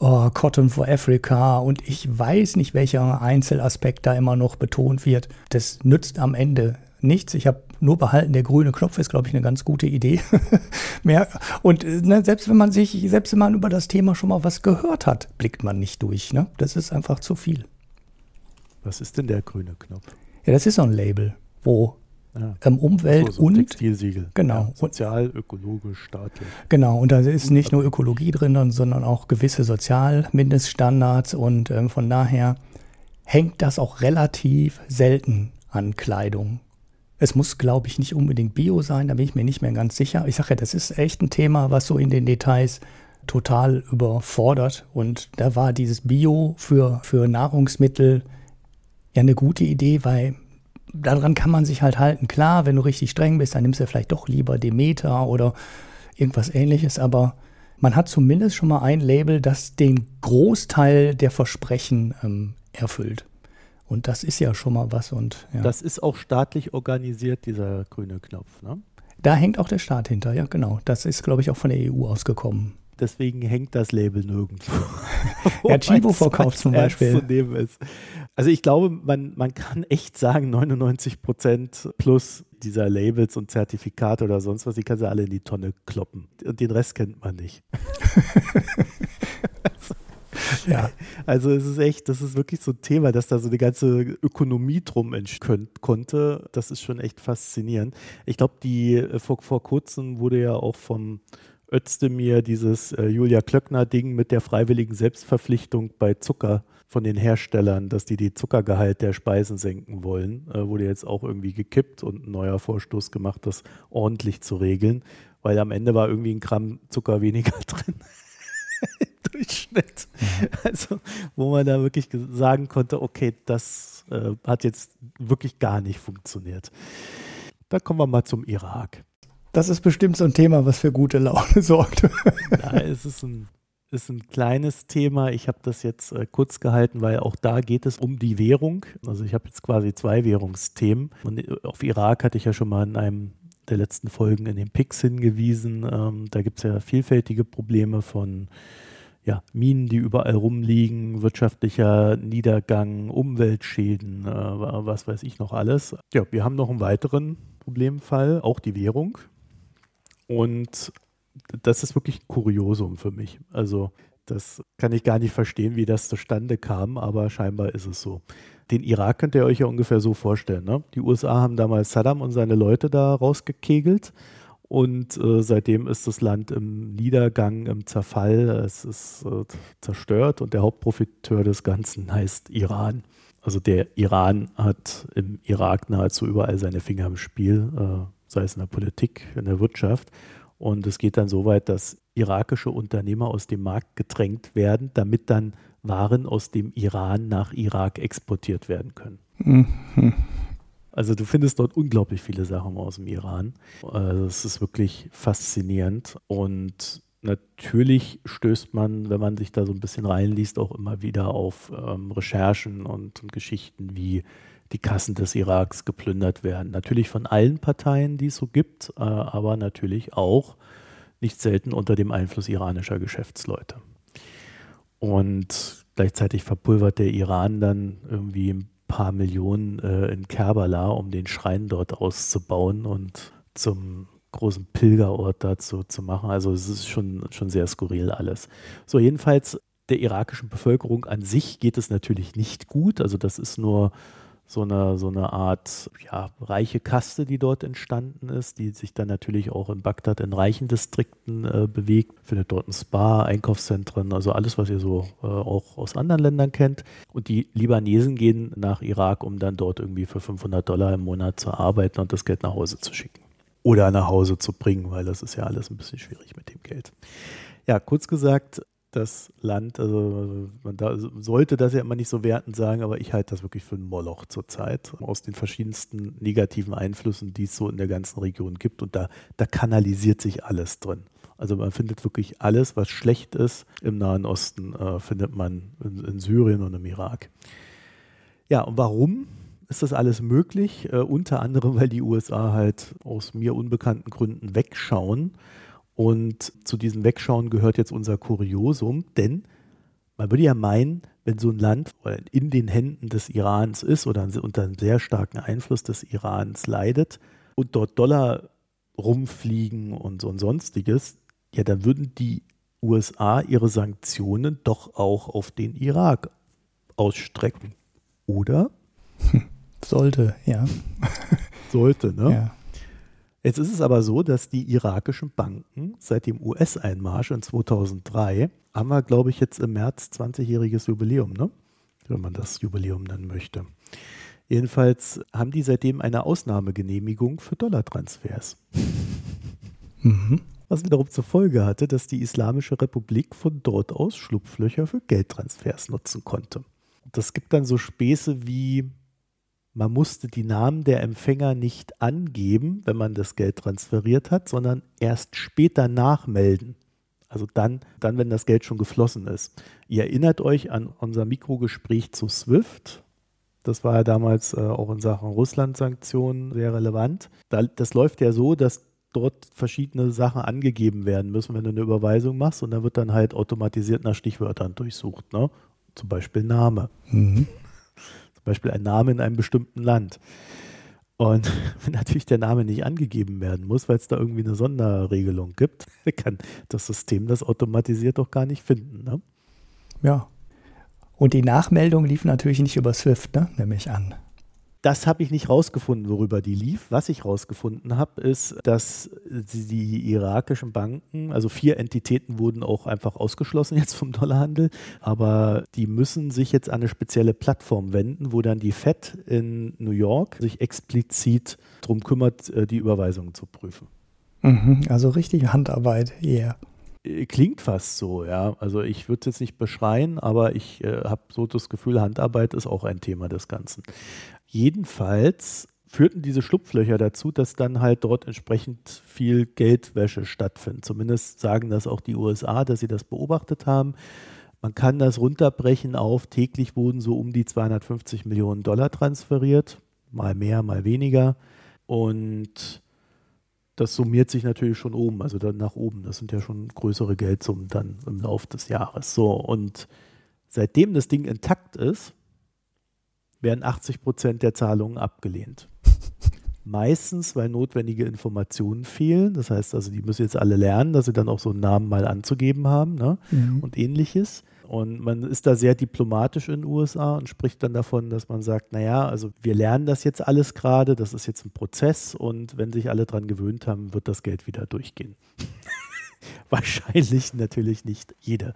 oh, Cotton for Africa und ich weiß nicht, welcher Einzelaspekt da immer noch betont wird. Das nützt am Ende nichts. Ich habe nur behalten, der grüne Knopf ist, glaube ich, eine ganz gute Idee. <laughs> Mehr. Und ne, selbst wenn man sich, selbst wenn man über das Thema schon mal was gehört hat, blickt man nicht durch. Ne? Das ist einfach zu viel. Was ist denn der grüne Knopf? Ja, das ist so ein Label, wo ja. ähm, Umwelt so, so und Textilsiegel. Genau. Ja, sozial, ökologisch, staatlich. Genau, und da ist nicht nur Ökologie drin, sondern auch gewisse Sozialmindeststandards und ähm, von daher hängt das auch relativ selten an Kleidung. Es muss, glaube ich, nicht unbedingt Bio sein, da bin ich mir nicht mehr ganz sicher. Ich sage ja, das ist echt ein Thema, was so in den Details total überfordert. Und da war dieses Bio für, für Nahrungsmittel ja eine gute Idee, weil daran kann man sich halt halten. Klar, wenn du richtig streng bist, dann nimmst du vielleicht doch lieber Demeter oder irgendwas ähnliches, aber man hat zumindest schon mal ein Label, das den Großteil der Versprechen ähm, erfüllt. Und das ist ja schon mal was. Und, ja. Das ist auch staatlich organisiert, dieser grüne Knopf, ne? Da hängt auch der Staat hinter, ja, genau. Das ist, glaube ich, auch von der EU ausgekommen. Deswegen hängt das Label nirgendwo. <laughs> ja, Chibo verkauft zum Beispiel. Also ich glaube, man, man kann echt sagen, 99 Prozent plus dieser Labels und Zertifikate oder sonst was, die kannst du alle in die Tonne kloppen. Und den Rest kennt man nicht. also, <laughs> <laughs> ja. Also es ist echt, das ist wirklich so ein Thema, dass da so eine ganze Ökonomie drum entstehen konnte. Das ist schon echt faszinierend. Ich glaube, die äh, vor, vor kurzem wurde ja auch vom Özdemir dieses äh, Julia Klöckner-Ding mit der freiwilligen Selbstverpflichtung bei Zucker von den Herstellern, dass die die Zuckergehalt der Speisen senken wollen, äh, wurde jetzt auch irgendwie gekippt und ein neuer Vorstoß gemacht, das ordentlich zu regeln, weil am Ende war irgendwie ein Gramm Zucker weniger <laughs> drin. <laughs> Durchschnitt. Mhm. Also, wo man da wirklich sagen konnte, okay, das äh, hat jetzt wirklich gar nicht funktioniert. Da kommen wir mal zum Irak. Das ist bestimmt so ein Thema, was für gute Laune <laughs> sorgt. Ja, es ist ein, ist ein kleines Thema. Ich habe das jetzt äh, kurz gehalten, weil auch da geht es um die Währung. Also ich habe jetzt quasi zwei Währungsthemen. Und äh, auf Irak hatte ich ja schon mal in einem der letzten Folgen in den Picks hingewiesen. Ähm, da gibt es ja vielfältige Probleme von ja, Minen, die überall rumliegen, wirtschaftlicher Niedergang, Umweltschäden, äh, was weiß ich noch alles. Ja, wir haben noch einen weiteren Problemfall, auch die Währung. Und das ist wirklich ein Kuriosum für mich. Also das kann ich gar nicht verstehen, wie das zustande kam, aber scheinbar ist es so. Den Irak könnt ihr euch ja ungefähr so vorstellen. Ne? Die USA haben damals Saddam und seine Leute da rausgekegelt und äh, seitdem ist das Land im Niedergang, im Zerfall. Es ist äh, zerstört und der Hauptprofiteur des Ganzen heißt Iran. Also der Iran hat im Irak nahezu überall seine Finger im Spiel, äh, sei es in der Politik, in der Wirtschaft. Und es geht dann so weit, dass irakische Unternehmer aus dem Markt gedrängt werden, damit dann Waren aus dem Iran nach Irak exportiert werden können. Mhm. Also du findest dort unglaublich viele Sachen aus dem Iran. Also es ist wirklich faszinierend. Und natürlich stößt man, wenn man sich da so ein bisschen reinliest, auch immer wieder auf ähm, Recherchen und, und Geschichten wie die Kassen des Iraks geplündert werden. Natürlich von allen Parteien, die es so gibt, äh, aber natürlich auch nicht selten unter dem Einfluss iranischer Geschäftsleute. Und gleichzeitig verpulvert der Iran dann irgendwie paar Millionen äh, in Kerbala, um den Schrein dort auszubauen und zum großen Pilgerort dazu zu machen. Also es ist schon, schon sehr skurril alles. So, jedenfalls der irakischen Bevölkerung an sich geht es natürlich nicht gut. Also das ist nur so eine, so eine Art ja, reiche Kaste, die dort entstanden ist, die sich dann natürlich auch in Bagdad in reichen Distrikten äh, bewegt. Findet dort ein Spa, Einkaufszentren, also alles, was ihr so äh, auch aus anderen Ländern kennt. Und die Libanesen gehen nach Irak, um dann dort irgendwie für 500 Dollar im Monat zu arbeiten und das Geld nach Hause zu schicken. Oder nach Hause zu bringen, weil das ist ja alles ein bisschen schwierig mit dem Geld. Ja, kurz gesagt, das Land, also man da, sollte das ja immer nicht so wertend sagen, aber ich halte das wirklich für ein Moloch zurzeit, aus den verschiedensten negativen Einflüssen, die es so in der ganzen Region gibt. Und da, da kanalisiert sich alles drin. Also man findet wirklich alles, was schlecht ist im Nahen Osten, äh, findet man in, in, Syrien und im Irak. Ja, und warum ist das alles möglich? Äh, unter anderem, weil die USA halt aus mir unbekannten Gründen wegschauen und zu diesem Wegschauen gehört jetzt unser Kuriosum, denn man würde ja meinen, wenn so ein Land in den Händen des Irans ist oder unter einem sehr starken Einfluss des Irans leidet und dort Dollar rumfliegen und so und sonstiges, ja, dann würden die USA ihre Sanktionen doch auch auf den Irak ausstrecken. Oder? <laughs> Sollte, ja. Sollte, ne? Ja. Jetzt ist es aber so, dass die irakischen Banken seit dem US-Einmarsch in 2003, haben wir, glaube ich, jetzt im März 20-jähriges Jubiläum, ne? wenn man das Jubiläum nennen möchte. Jedenfalls haben die seitdem eine Ausnahmegenehmigung für Dollartransfers. Mhm. Was wiederum zur Folge hatte, dass die Islamische Republik von dort aus Schlupflöcher für Geldtransfers nutzen konnte. Das gibt dann so Späße wie man musste die Namen der Empfänger nicht angeben, wenn man das Geld transferiert hat, sondern erst später nachmelden. Also dann, dann, wenn das Geld schon geflossen ist. Ihr erinnert euch an unser Mikrogespräch zu SWIFT. Das war ja damals äh, auch in Sachen Russland-Sanktionen sehr relevant. Da, das läuft ja so, dass dort verschiedene Sachen angegeben werden müssen, wenn du eine Überweisung machst. Und dann wird dann halt automatisiert nach Stichwörtern durchsucht. Ne? Zum Beispiel Name. Mhm. Zum Beispiel ein Name in einem bestimmten Land. Und <laughs> wenn natürlich der Name nicht angegeben werden muss, weil es da irgendwie eine Sonderregelung gibt, <laughs> kann das System das automatisiert doch gar nicht finden. Ne? Ja. Und die Nachmeldung lief natürlich nicht über Swift, ne? nehme ich an. Das habe ich nicht rausgefunden, worüber die lief. Was ich rausgefunden habe, ist, dass die irakischen Banken, also vier Entitäten wurden auch einfach ausgeschlossen jetzt vom Dollarhandel, aber die müssen sich jetzt an eine spezielle Plattform wenden, wo dann die Fed in New York sich explizit darum kümmert, äh, die Überweisungen zu prüfen. Mhm, also richtig Handarbeit, yeah. Klingt fast so, ja. Also ich würde es jetzt nicht beschreien, aber ich äh, habe so das Gefühl, Handarbeit ist auch ein Thema des Ganzen. Jedenfalls führten diese Schlupflöcher dazu, dass dann halt dort entsprechend viel Geldwäsche stattfindet. Zumindest sagen das auch die USA, dass sie das beobachtet haben. Man kann das runterbrechen auf, täglich wurden so um die 250 Millionen Dollar transferiert, mal mehr, mal weniger. Und das summiert sich natürlich schon oben, also dann nach oben. Das sind ja schon größere Geldsummen dann im Laufe des Jahres. So, und seitdem das Ding intakt ist, werden 80 Prozent der Zahlungen abgelehnt. <laughs> Meistens, weil notwendige Informationen fehlen. Das heißt also, die müssen jetzt alle lernen, dass sie dann auch so einen Namen mal anzugeben haben ne? Mhm. und ähnliches. Und man ist da sehr diplomatisch in den USA und spricht dann davon, dass man sagt, naja, also wir lernen das jetzt alles gerade, das ist jetzt ein Prozess und wenn sich alle dran gewöhnt haben, wird das Geld wieder durchgehen. <laughs> Wahrscheinlich natürlich nicht jeder.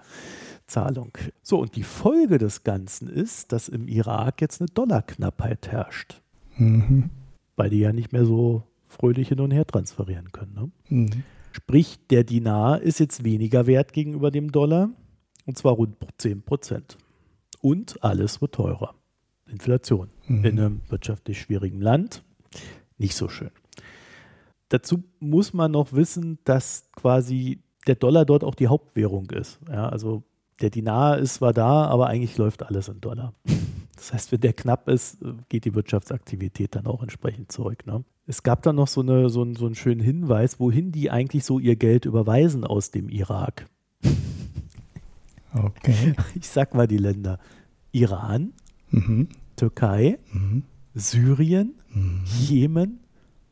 Zahlung. So, und die Folge des Ganzen ist, dass im Irak jetzt eine Dollarknappheit herrscht. Mhm. Weil die ja nicht mehr so fröhlich hin und her transferieren können. Ne? Mhm. Sprich, der Dinar ist jetzt weniger wert gegenüber dem Dollar. Und zwar rund 10 Prozent. Und alles wird teurer. Inflation. Mhm. In einem wirtschaftlich schwierigen Land. Nicht so schön. Dazu muss man noch wissen, dass quasi der Dollar dort auch die Hauptwährung ist. Ja, also der Dinar ist zwar da, aber eigentlich läuft alles in Dollar. <laughs> Das heißt, wenn der knapp ist, geht die Wirtschaftsaktivität dann auch entsprechend zurück. Ne? Es gab dann noch so, eine, so, einen, so einen schönen Hinweis, wohin die eigentlich so ihr Geld überweisen aus dem Irak. Okay. <laughs> Ich sag mal die Länder. Iran, mhm. Türkei, mhm. Syrien, mhm. Jemen,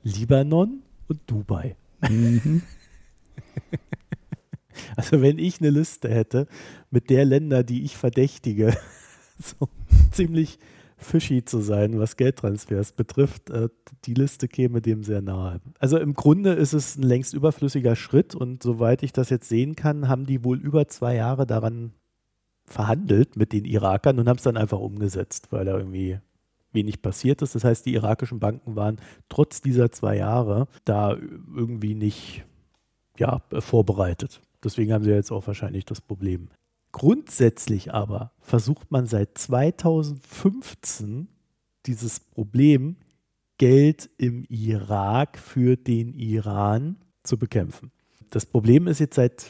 Libanon und Dubai. Mhm. <laughs> Also wenn ich eine Liste hätte mit der Länder, die ich verdächtige, <laughs> so ziemlich fishy zu sein, was Geldtransfers betrifft, äh, die Liste käme dem sehr nahe. Also im Grunde ist es ein längst überflüssiger Schritt und soweit ich das jetzt sehen kann, haben die wohl über zwei Jahre daran verhandelt mit den Irakern und haben es dann einfach umgesetzt, weil da irgendwie wenig passiert ist. Das heißt, die irakischen Banken waren trotz dieser zwei Jahre da irgendwie nicht ja, vorbereitet. Deswegen haben sie jetzt auch wahrscheinlich das Problem. Grundsätzlich aber versucht man seit 2015 dieses Problem Geld im Irak für den Iran zu bekämpfen. Das Problem ist jetzt seit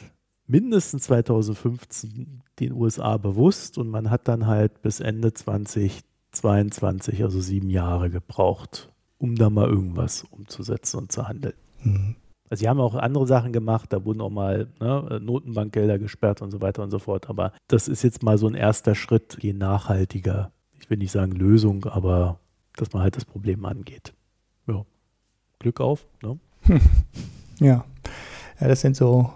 mindestens 2015 den USA bewusst und man hat dann halt bis Ende 2022, also sieben Jahre gebraucht, um da mal irgendwas umzusetzen und zu handeln. Mhm. Also sie haben auch andere Sachen gemacht, da wurden auch mal ne, Notenbankgelder gesperrt und so weiter und so fort. Aber das ist jetzt mal so ein erster Schritt, je nachhaltiger, ich will nicht sagen Lösung, aber dass man halt das Problem angeht. Ja. Glück auf. Ne? <laughs> Ja. ja, das sind so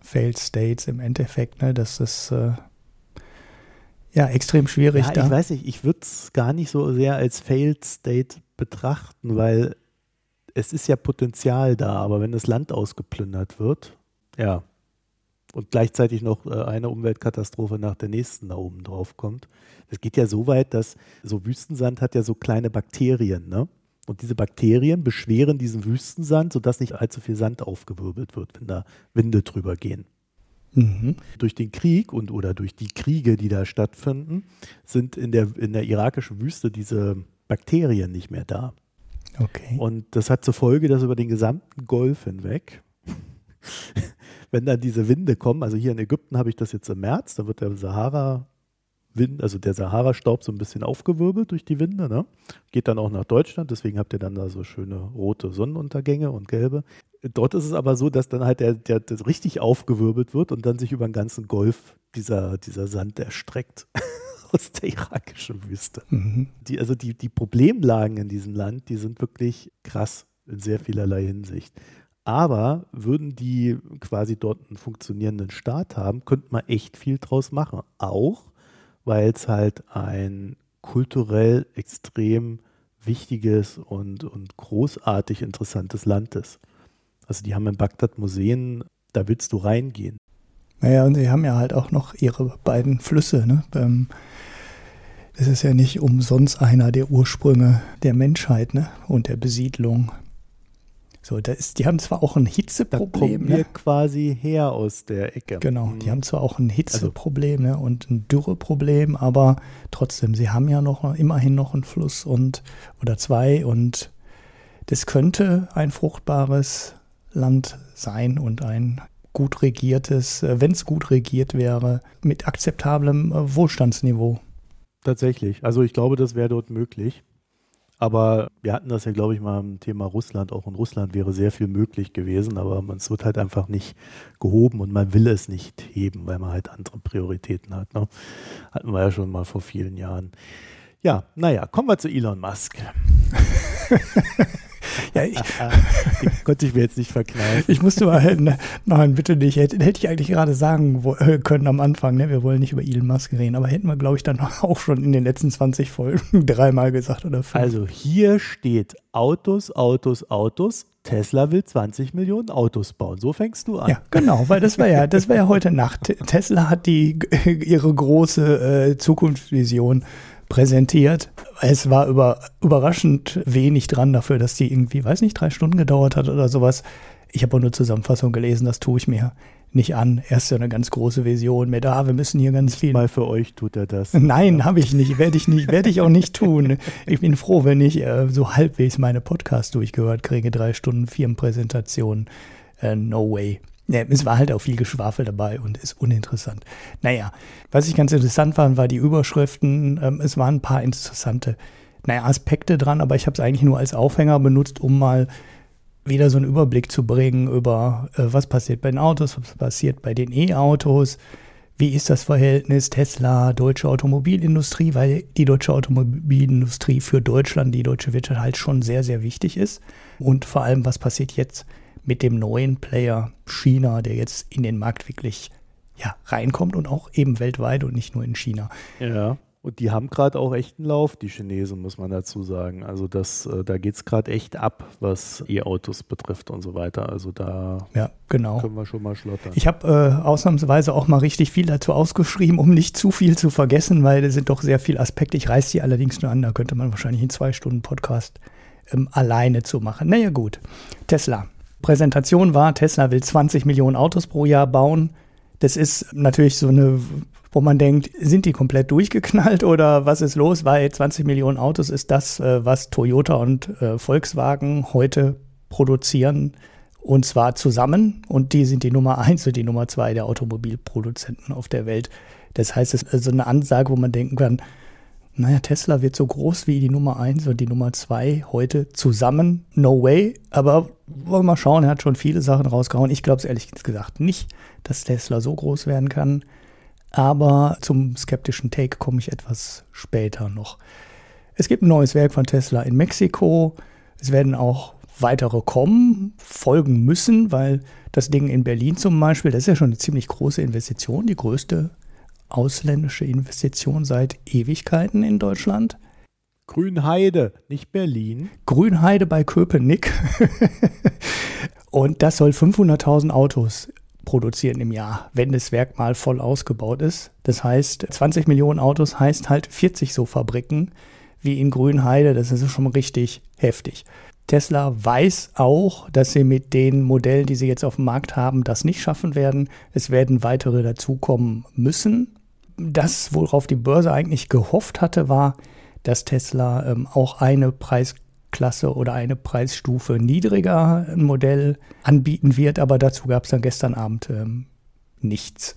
Failed States im Endeffekt. Ne? Das ist äh, ja extrem schwierig. Ja, da. ich weiß nicht, ich würde es gar nicht so sehr als Failed State betrachten, weil es ist ja Potenzial da, aber wenn das Land ausgeplündert wird, ja, und gleichzeitig noch äh, eine Umweltkatastrophe nach der nächsten da oben drauf kommt. Es geht ja so weit, dass so Wüstensand hat ja so kleine Bakterien, ne? Und diese Bakterien beschweren diesen Wüstensand, sodass nicht allzu viel Sand aufgewirbelt wird, wenn da Winde drüber gehen. Mhm. Durch den Krieg und oder durch die Kriege, die da stattfinden, sind in der, in der irakischen Wüste diese Bakterien nicht mehr da. Okay. Und das hat zur Folge, dass über den gesamten Golf hinweg, <laughs> wenn dann diese Winde kommen, also hier in Ägypten habe ich das jetzt im März, da wird der Sahara Wind, also der Sahara-Staub so ein bisschen aufgewirbelt durch die Winde, ne? Geht dann auch nach Deutschland, deswegen habt ihr dann da so schöne rote Sonnenuntergänge und gelbe. Dort ist es aber so, dass dann halt der, der, der richtig aufgewirbelt wird und dann sich über den ganzen Golf dieser, dieser Sand erstreckt. <laughs> aus der irakischen Wüste. Mhm. Die, also die, die Problemlagen in diesem Land, die sind wirklich krass in sehr vielerlei Hinsicht. Aber würden die quasi dort einen funktionierenden Staat haben, könnte man echt viel draus machen. Auch weil es halt ein kulturell extrem wichtiges und, und großartig interessantes Land ist. Also die haben in Bagdad Museen, da willst du reingehen. Naja, und sie haben ja halt auch noch ihre beiden Flüsse. Ne? Das ist ja nicht umsonst einer der Ursprünge der Menschheit ne? und der Besiedlung. So, da ist, die haben zwar auch ein Hitzeproblem. Da kommen wir ne? quasi her aus der Ecke. Genau, die mhm. haben zwar auch ein Hitzeproblem also, ne, und ein Dürreproblem, aber trotzdem, sie haben ja noch immerhin noch einen Fluss und oder zwei und das könnte ein fruchtbares Land sein und ein gut regiertes, äh, wenn es gut regiert wäre, mit akzeptablem äh, Wohlstandsniveau. Tatsächlich. Also ich glaube, das wäre dort möglich. Aber wir hatten das ja, glaube ich, mal im Thema Russland. Auch in Russland wäre sehr viel möglich gewesen, aber es wird halt einfach nicht gehoben und man will es nicht heben, weil man halt andere Prioritäten hat. Ne? Hatten wir ja schon mal vor vielen Jahren. Ja, naja, kommen wir zu Elon Musk. <laughs> Ja, ich, <laughs> konnte ich mir jetzt nicht verkneifen. Ich musste mal, ne, nein, bitte nicht. Hätte, hätte ich eigentlich gerade sagen äh, können am Anfang, ne? wir wollen nicht über Elon Musk reden, aber hätten wir, glaube ich, dann <laughs> auch schon in den letzten 20 Folgen <laughs> dreimal gesagt oder fünf. Also hier steht Autos, Autos, Autos. Tesla will 20 Millionen Autos bauen. So fängst du an. Ja, genau, weil das war ja, das war ja heute Nacht. Tesla hat die ihre große äh, Zukunftsvision präsentiert. Es war über, überraschend wenig dran dafür, dass die irgendwie, weiß nicht, drei Stunden gedauert hat oder sowas. Ich habe auch nur Zusammenfassung gelesen, das tue ich mir nicht an. Er ist ja eine ganz große Vision mit, ah, wir müssen hier ganz viel. Mal für euch tut er das. Nein, ja. habe ich nicht, werde ich nicht, werde ich auch nicht tun. Ich bin froh, wenn ich äh, so halbwegs meine Podcasts durchgehört kriege, drei Stunden Firmenpräsentation. Äh, no way. Ja, es war halt auch viel Geschwafel dabei und ist uninteressant. Naja, was ich ganz interessant fand, war die Überschriften. Ähm, es waren ein paar interessante naja, Aspekte dran, aber ich habe es eigentlich nur als Aufhänger benutzt, um mal wieder so einen Überblick zu bringen über, äh, was passiert bei den Autos, was passiert bei den E-Autos, wie ist das Verhältnis Tesla, deutsche Automobilindustrie, weil die deutsche Automobilindustrie für Deutschland, die deutsche Wirtschaft halt schon sehr, sehr wichtig ist. Und vor allem, was passiert jetzt mit dem neuen Player China, der jetzt in den Markt wirklich ja, reinkommt und auch eben weltweit und nicht nur in China. Ja. Und die haben gerade auch echt einen Lauf, die Chinesen, muss man dazu sagen. Also das, äh, da geht es gerade echt ab, was E-Autos betrifft und so weiter. Also da ja, genau. können wir schon mal schlottern. Ich habe äh, ausnahmsweise auch mal richtig viel dazu ausgeschrieben, um nicht zu viel zu vergessen, weil da sind doch sehr viele Aspekte. Ich reiße die allerdings nur an, da könnte man wahrscheinlich in zwei Stunden Podcast ähm, alleine zu machen. Naja gut, Tesla. Präsentation war, Tesla will 20 Millionen Autos pro Jahr bauen. Das ist natürlich so eine, wo man denkt, sind die komplett durchgeknallt oder was ist los? Weil 20 Millionen Autos ist das, äh, was Toyota und äh, Volkswagen heute produzieren. Und zwar zusammen. Und die sind die Nummer eins und die Nummer zwei der Automobilproduzenten auf der Welt. Das heißt, es ist so eine Ansage, wo man denken kann, naja, Tesla wird so groß wie die Nummer 1 und die Nummer 2 heute zusammen. No way. Aber wollen wir mal schauen, er hat schon viele Sachen rausgehauen. Ich glaube es ehrlich gesagt nicht, dass Tesla so groß werden kann. Aber zum skeptischen Take komme ich etwas später noch. Es gibt ein neues Werk von Tesla in Mexiko. Es werden auch weitere kommen, folgen müssen, weil das Ding in Berlin zum Beispiel, das ist ja schon eine ziemlich große Investition, die größte ausländische Investition seit Ewigkeiten in Deutschland. Grünheide, nicht Berlin. Grünheide bei Köpenick. <laughs> Und das soll 500.000 Autos produzieren im Jahr, wenn das Werk mal voll ausgebaut ist. Das heißt, 20 Millionen Autos heißt halt 40 so Fabriken wie in Grünheide. Das ist schon richtig heftig. Tesla weiß auch, dass sie mit den Modellen, die sie jetzt auf dem Markt haben, das nicht schaffen werden. Es werden weitere dazukommen müssen das, worauf die Börse eigentlich gehofft hatte, war, dass Tesla ähm, auch eine Preisklasse oder eine Preisstufe niedriger ein Modell anbieten wird, aber dazu gab es dann gestern Abend ähm, nichts.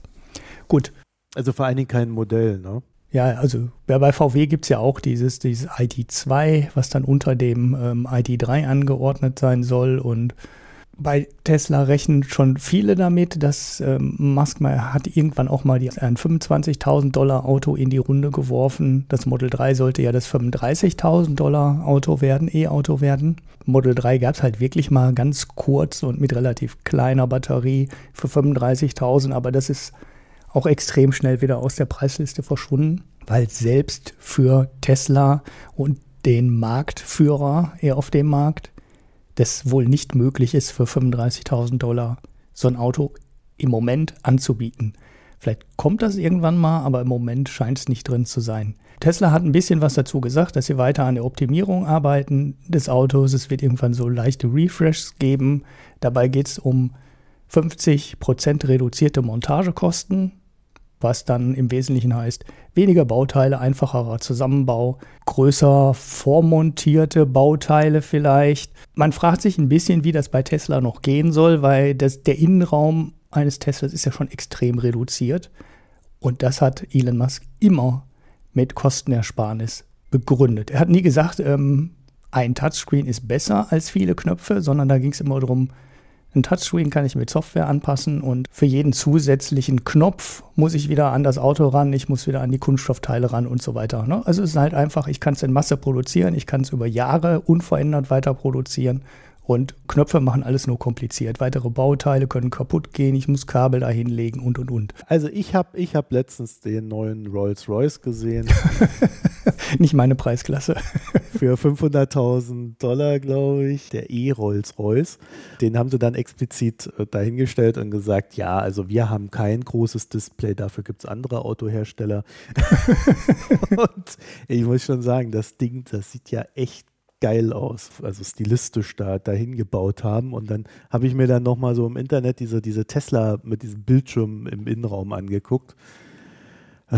Gut. Also vor allen Dingen kein Modell, ne? Ja, also ja, bei VW gibt es ja auch dieses, dieses ID2, was dann unter dem ähm, ID3 angeordnet sein soll und bei Tesla rechnen schon viele damit, dass ähm, Musk mal hat irgendwann auch mal die, ein 25.000 Dollar Auto in die Runde geworfen. Das Model 3 sollte ja das 35.000 Dollar Auto werden, E-Auto werden. Model 3 gab es halt wirklich mal ganz kurz und mit relativ kleiner Batterie für 35.000, aber das ist auch extrem schnell wieder aus der Preisliste verschwunden, weil selbst für Tesla und den Marktführer eher auf dem Markt das wohl nicht möglich ist, für 35.000 Dollar so ein Auto im Moment anzubieten. Vielleicht kommt das irgendwann mal, aber im Moment scheint es nicht drin zu sein. Tesla hat ein bisschen was dazu gesagt, dass sie weiter an der Optimierung arbeiten des Autos. Es wird irgendwann so leichte Refreshs geben. Dabei geht es um 50% reduzierte Montagekosten was dann im Wesentlichen heißt, weniger Bauteile, einfacherer Zusammenbau, größer vormontierte Bauteile vielleicht. Man fragt sich ein bisschen, wie das bei Tesla noch gehen soll, weil das, der Innenraum eines Teslas ist ja schon extrem reduziert. Und das hat Elon Musk immer mit Kostenersparnis begründet. Er hat nie gesagt, ähm, ein Touchscreen ist besser als viele Knöpfe, sondern da ging es immer darum, ein Touchscreen kann ich mit Software anpassen und für jeden zusätzlichen Knopf muss ich wieder an das Auto ran, ich muss wieder an die Kunststoffteile ran und so weiter. Ne? Also es ist halt einfach, ich kann es in Masse produzieren, ich kann es über Jahre unverändert weiter produzieren und Knöpfe machen alles nur kompliziert. Weitere Bauteile können kaputt gehen, ich muss Kabel da hinlegen und und und. Also ich habe ich hab letztens den neuen Rolls-Royce gesehen. <laughs> Nicht meine Preisklasse. <laughs> Für 500.000 Dollar, glaube ich, der E-Rolls-Royce. Den haben sie dann explizit äh, dahingestellt und gesagt, ja, also wir haben kein großes Display, dafür gibt es andere Autohersteller. <laughs> und ich muss schon sagen, das Ding, das sieht ja echt geil aus, also stilistisch da dahin gebaut haben. Und dann habe ich mir dann nochmal so im Internet diese, diese Tesla mit diesem Bildschirm im Innenraum angeguckt. Äh,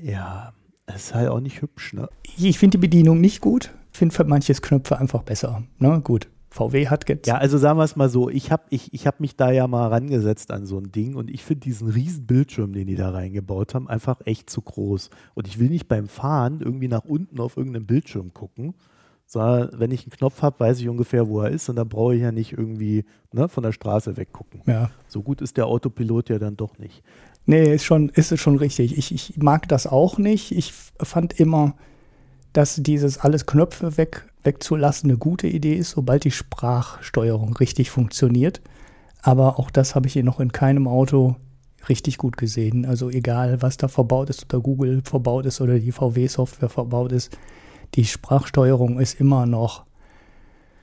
ja, ist halt auch nicht hübsch, ne? Ich finde die Bedienung nicht gut. Finde für manches Knöpfe einfach besser. Ne? Gut. VW hat jetzt. Ja, also sagen wir es mal so, ich habe ich, ich hab mich da ja mal rangesetzt an so ein Ding und ich finde diesen riesen Bildschirm, den die da reingebaut haben, einfach echt zu groß. Und ich will nicht beim Fahren irgendwie nach unten auf irgendeinen Bildschirm gucken, sondern wenn ich einen Knopf habe, weiß ich ungefähr, wo er ist und dann brauche ich ja nicht irgendwie ne, von der Straße weggucken. Ja. So gut ist der Autopilot ja dann doch nicht. Nee, ist schon, ist es schon richtig. Ich, ich mag das auch nicht. Ich fand immer, dass dieses alles Knöpfe weg, wegzulassen eine gute Idee ist, sobald die Sprachsteuerung richtig funktioniert. Aber auch das habe ich hier noch in keinem Auto richtig gut gesehen. Also egal, was da verbaut ist oder Google verbaut ist oder die VW-Software verbaut ist, die Sprachsteuerung ist immer noch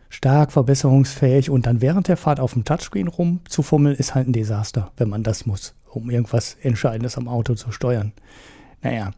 stark verbesserungsfähig und dann während der Fahrt auf dem Touchscreen rumzufummeln, ist halt ein Desaster, wenn man das muss, um irgendwas Entscheidendes am Auto zu steuern. Naja,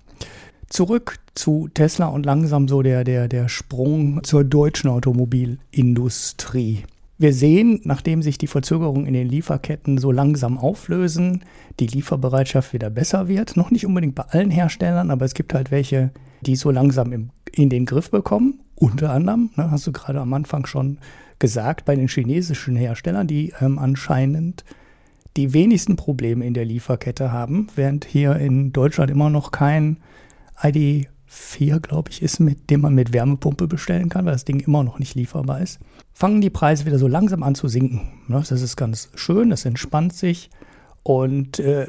zurück zu Tesla und langsam so der, der, der Sprung zur deutschen Automobilindustrie. Wir sehen, nachdem sich die Verzögerungen in den Lieferketten so langsam auflösen, die Lieferbereitschaft wieder besser wird. Noch nicht unbedingt bei allen Herstellern, aber es gibt halt welche, die so langsam im, in den Griff bekommen. Unter anderem, ne, hast du gerade am Anfang schon gesagt, bei den chinesischen Herstellern, die ähm, anscheinend die wenigsten Probleme in der Lieferkette haben, während hier in Deutschland immer noch kein ID 4, glaube ich, ist, mit dem man mit Wärmepumpe bestellen kann, weil das Ding immer noch nicht lieferbar ist, fangen die Preise wieder so langsam an zu sinken. Ne, das ist ganz schön, das entspannt sich und äh,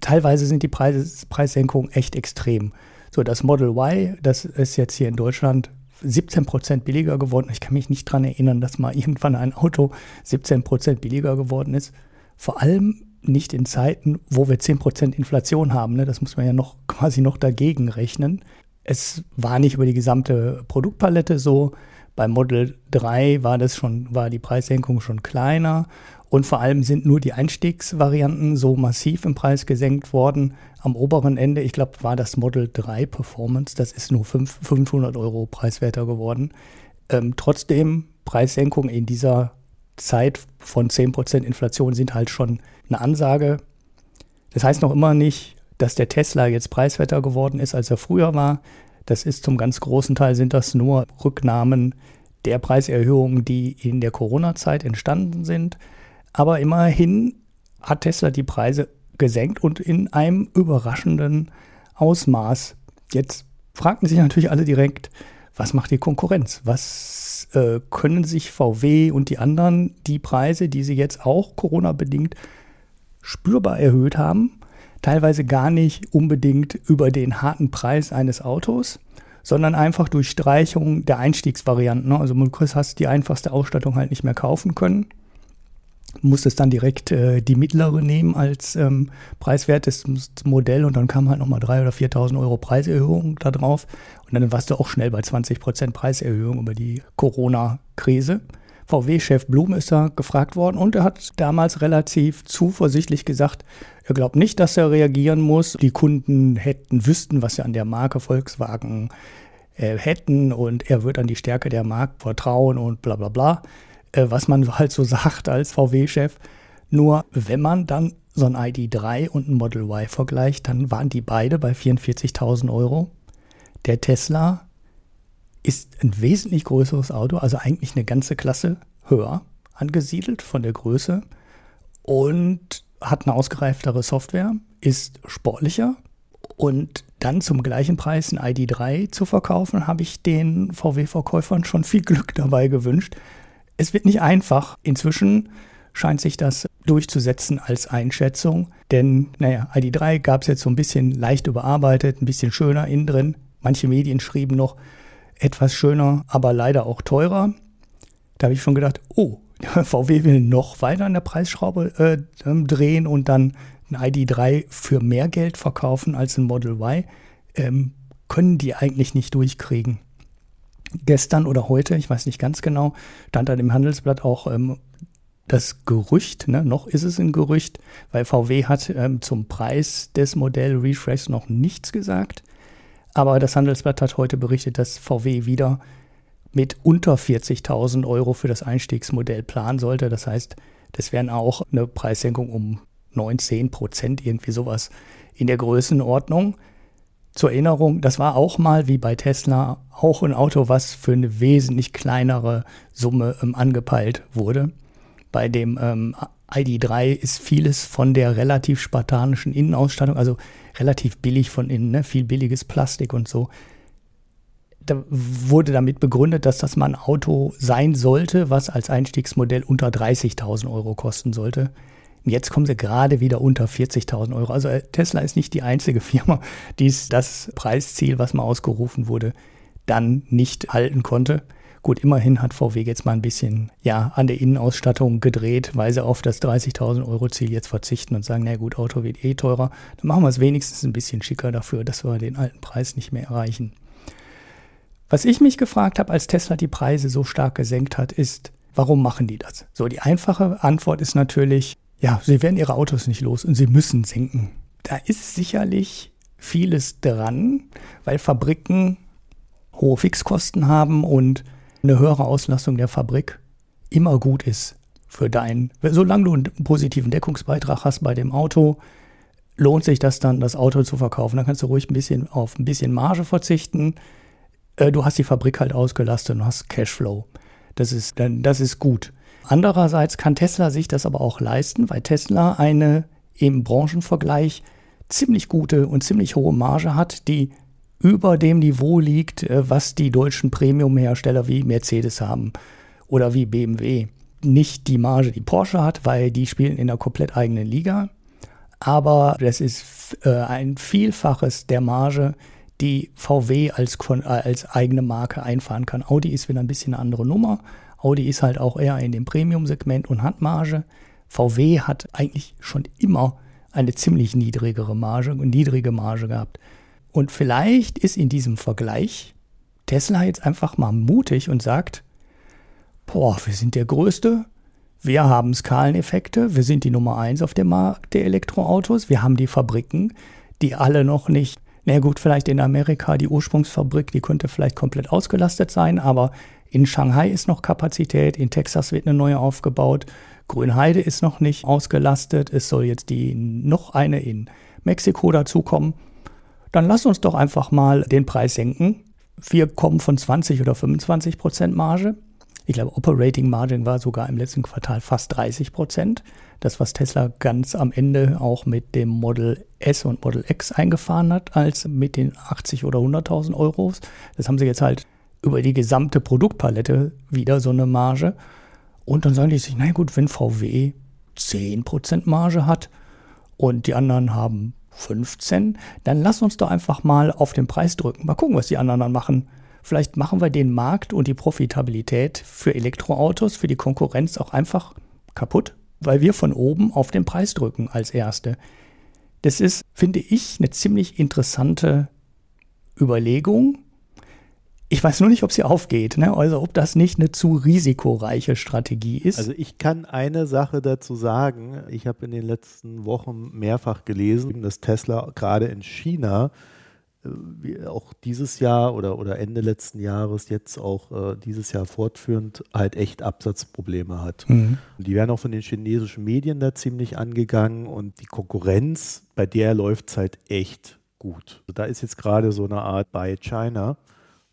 teilweise sind die Preise, Preissenkungen echt extrem. So, das Model Y, das ist jetzt hier in Deutschland 17 Prozent billiger geworden. Ich kann mich nicht daran erinnern, dass mal irgendwann ein Auto 17 Prozent billiger geworden ist. Vor allem nicht in Zeiten, wo wir 10% Inflation haben. Ne? Das muss man ja noch <laughs> quasi noch dagegen rechnen. Es war nicht über die gesamte Produktpalette so. Beim Model 3 war das schon, war die Preissenkung schon kleiner. Und vor allem sind nur die Einstiegsvarianten so massiv im Preis gesenkt worden. Am oberen Ende, ich glaube, war das Model 3 Performance, das ist nur 5, 500 Euro preiswerter geworden. Ähm, trotzdem, Preissenkungen in dieser Zeit von 10% Inflation sind halt schon eine Ansage. Das heißt noch immer nicht, dass der Tesla jetzt preiswerter geworden ist, als er früher war. Das ist zum ganz großen Teil sind das nur Rücknahmen der Preiserhöhungen, die in der Corona-Zeit entstanden sind. Aber immerhin hat Tesla die Preise gesenkt und in einem überraschenden Ausmaß. Jetzt fragten sich natürlich alle direkt, was macht die Konkurrenz? Was äh, können sich VW und die anderen die Preise, die sie jetzt auch Corona-bedingt spürbar erhöht haben, teilweise gar nicht unbedingt über den harten Preis eines Autos, sondern einfach durch Streichung der Einstiegsvarianten. Ne? Also du hast die einfachste Ausstattung halt nicht mehr kaufen können musstest dann direkt äh, die mittlere nehmen als ähm, preiswertes Modell und dann kam halt nochmal 3.000 oder 4.000 Euro Preiserhöhung da drauf und dann warst du auch schnell bei 20 Prozent Preiserhöhung über die Corona-Krise. VW-Chef Blum ist da gefragt worden und er hat damals relativ zuversichtlich gesagt, er glaubt nicht, dass er reagieren muss. Die Kunden hätten, wüssten, was sie an der Marke Volkswagen äh, hätten und er wird an die Stärke der Marke vertrauen und bla bla bla äh, was man halt so sagt als VW-Chef. Nur wenn man dann so ein ID3 und ein Model Y vergleicht, dann waren die beide bei 44.000 Euro. Der Tesla ist ein wesentlich größeres Auto, also eigentlich eine ganze Klasse höher angesiedelt von der Größe und hat eine ausgereiftere Software, ist sportlicher und dann zum gleichen Preis ein ID3 zu verkaufen, habe ich den VW-Verkäufern schon viel Glück dabei gewünscht, es wird nicht einfach. Inzwischen scheint sich das durchzusetzen als Einschätzung. Denn, naja, ID3 gab es jetzt so ein bisschen leicht überarbeitet, ein bisschen schöner innen drin. Manche Medien schrieben noch etwas schöner, aber leider auch teurer. Da habe ich schon gedacht, oh, <laughs> VW will noch weiter an der Preisschraube äh, ähm, drehen und dann ein ID3 für mehr Geld verkaufen als ein Model Y. Ähm, können die eigentlich nicht durchkriegen gestern oder heute, ich weiß nicht ganz genau, stand da im Handelsblatt auch ähm, das Gerücht, ne, noch ist es ein Gerücht, weil VW hat ähm, zum Preis des Modell Refresh noch nichts gesagt. Aber das Handelsblatt hat heute berichtet, dass VW wieder mit unter 40.000 Euro für das Einstiegsmodell planen sollte. Das heißt, das wären auch eine Preissenkung um 19 Prozent, irgendwie sowas in der Größenordnung. Zur Erinnerung, das war auch mal wie bei Tesla auch ein Auto, was für eine wesentlich kleinere Summe ähm, angepeilt wurde. Bei dem ähm, ID3 ist vieles von der relativ spartanischen Innenausstattung, also relativ billig von innen, ne? viel billiges Plastik und so. Da wurde damit begründet, dass das mal ein Auto sein sollte, was als Einstiegsmodell unter 30.000 Euro kosten sollte. Jetzt kommen sie gerade wieder unter 40.000 Euro. Also äh, Tesla ist nicht die einzige Firma, die das Preisziel, was mal ausgerufen wurde, dann nicht halten konnte. Gut, immerhin hat VW jetzt mal ein bisschen ja, an der Innenausstattung gedreht, weil sie auf das 30.000 Euro Ziel jetzt verzichten und sagen, na gut, Auto wird eh teurer. Dann machen wir es wenigstens ein bisschen schicker dafür, dass wir den alten Preis nicht mehr erreichen. Was ich mich gefragt habe, als Tesla die Preise so stark gesenkt hat, ist, warum machen die das? So, die einfache Antwort ist natürlich, ja, sie werden ihre Autos nicht los und sie müssen senken. Da ist sicherlich vieles dran, weil Fabriken hohe Fixkosten haben und eine höhere Auslastung der Fabrik immer gut ist für dein. Solange du einen positiven Deckungsbeitrag hast bei dem Auto, lohnt sich das dann, das Auto zu verkaufen. Dann kannst du ruhig ein bisschen auf ein bisschen Marge verzichten. Äh, du hast die Fabrik halt ausgelastet und hast Cashflow. Das ist, das ist gut. Andererseits kann Tesla sich das aber auch leisten, weil Tesla eine im Branchenvergleich ziemlich gute und ziemlich hohe Marge hat, die über dem Niveau liegt, äh, was die deutschen Premium-Hersteller wie Mercedes haben oder wie BMW. Nicht die Marge, die Porsche hat, weil die spielen in einer komplett eigenen Liga. Aber das ist äh, ein Vielfaches der Marge, die VW als, als eigene Marke einfahren kann. Audi ist wieder ein bisschen eine andere Nummer, Audi ist halt auch eher in dem Premium-Segment und hat Marge. VW hat eigentlich schon immer eine ziemlich niedrigere Marge und niedrige Marge gehabt. Und vielleicht ist in diesem Vergleich Tesla jetzt einfach mal mutig und sagt, boah, wir sind der Größte, wir haben Skaleneffekte, wir sind die Nummer eins auf dem Markt der Elektroautos, wir haben die Fabriken, die alle noch nicht, na gut, vielleicht in Amerika die Ursprungsfabrik, die könnte vielleicht komplett ausgelastet sein, aber in Shanghai ist noch Kapazität, in Texas wird eine neue aufgebaut, Grünheide ist noch nicht ausgelastet, es soll jetzt die noch eine in Mexiko dazukommen. Dann lass uns doch einfach mal den Preis senken. Wir kommen von 20 oder 25 Prozent Marge. Ich glaube, Operating Margin war sogar im letzten Quartal fast 30 Prozent. Das, was Tesla ganz am Ende auch mit dem Model S und Model X eingefahren hat, als mit den 80 oder 100.000 Euros. Das haben sie jetzt halt über die gesamte Produktpalette wieder so eine Marge. Und dann sagen die sich, na gut, wenn VW 10% Marge hat und die anderen haben 15, dann lass uns doch einfach mal auf den Preis drücken. Mal gucken, was die anderen dann machen. Vielleicht machen wir den Markt und die Profitabilität für Elektroautos, für die Konkurrenz auch einfach kaputt, weil wir von oben auf den Preis drücken als Erste. Das ist, finde ich, eine ziemlich interessante Überlegung. Ich weiß nur nicht, ob sie aufgeht, ne? also ob das nicht eine zu risikoreiche Strategie ist. Also ich kann eine Sache dazu sagen. Ich habe in den letzten Wochen mehrfach gelesen, dass Tesla gerade in China äh, auch dieses Jahr oder, oder Ende letzten Jahres, jetzt auch äh, dieses Jahr fortführend, halt echt Absatzprobleme hat. Mhm. Und die werden auch von den chinesischen Medien da ziemlich angegangen und die Konkurrenz, bei der läuft es halt echt gut. Also da ist jetzt gerade so eine Art Buy China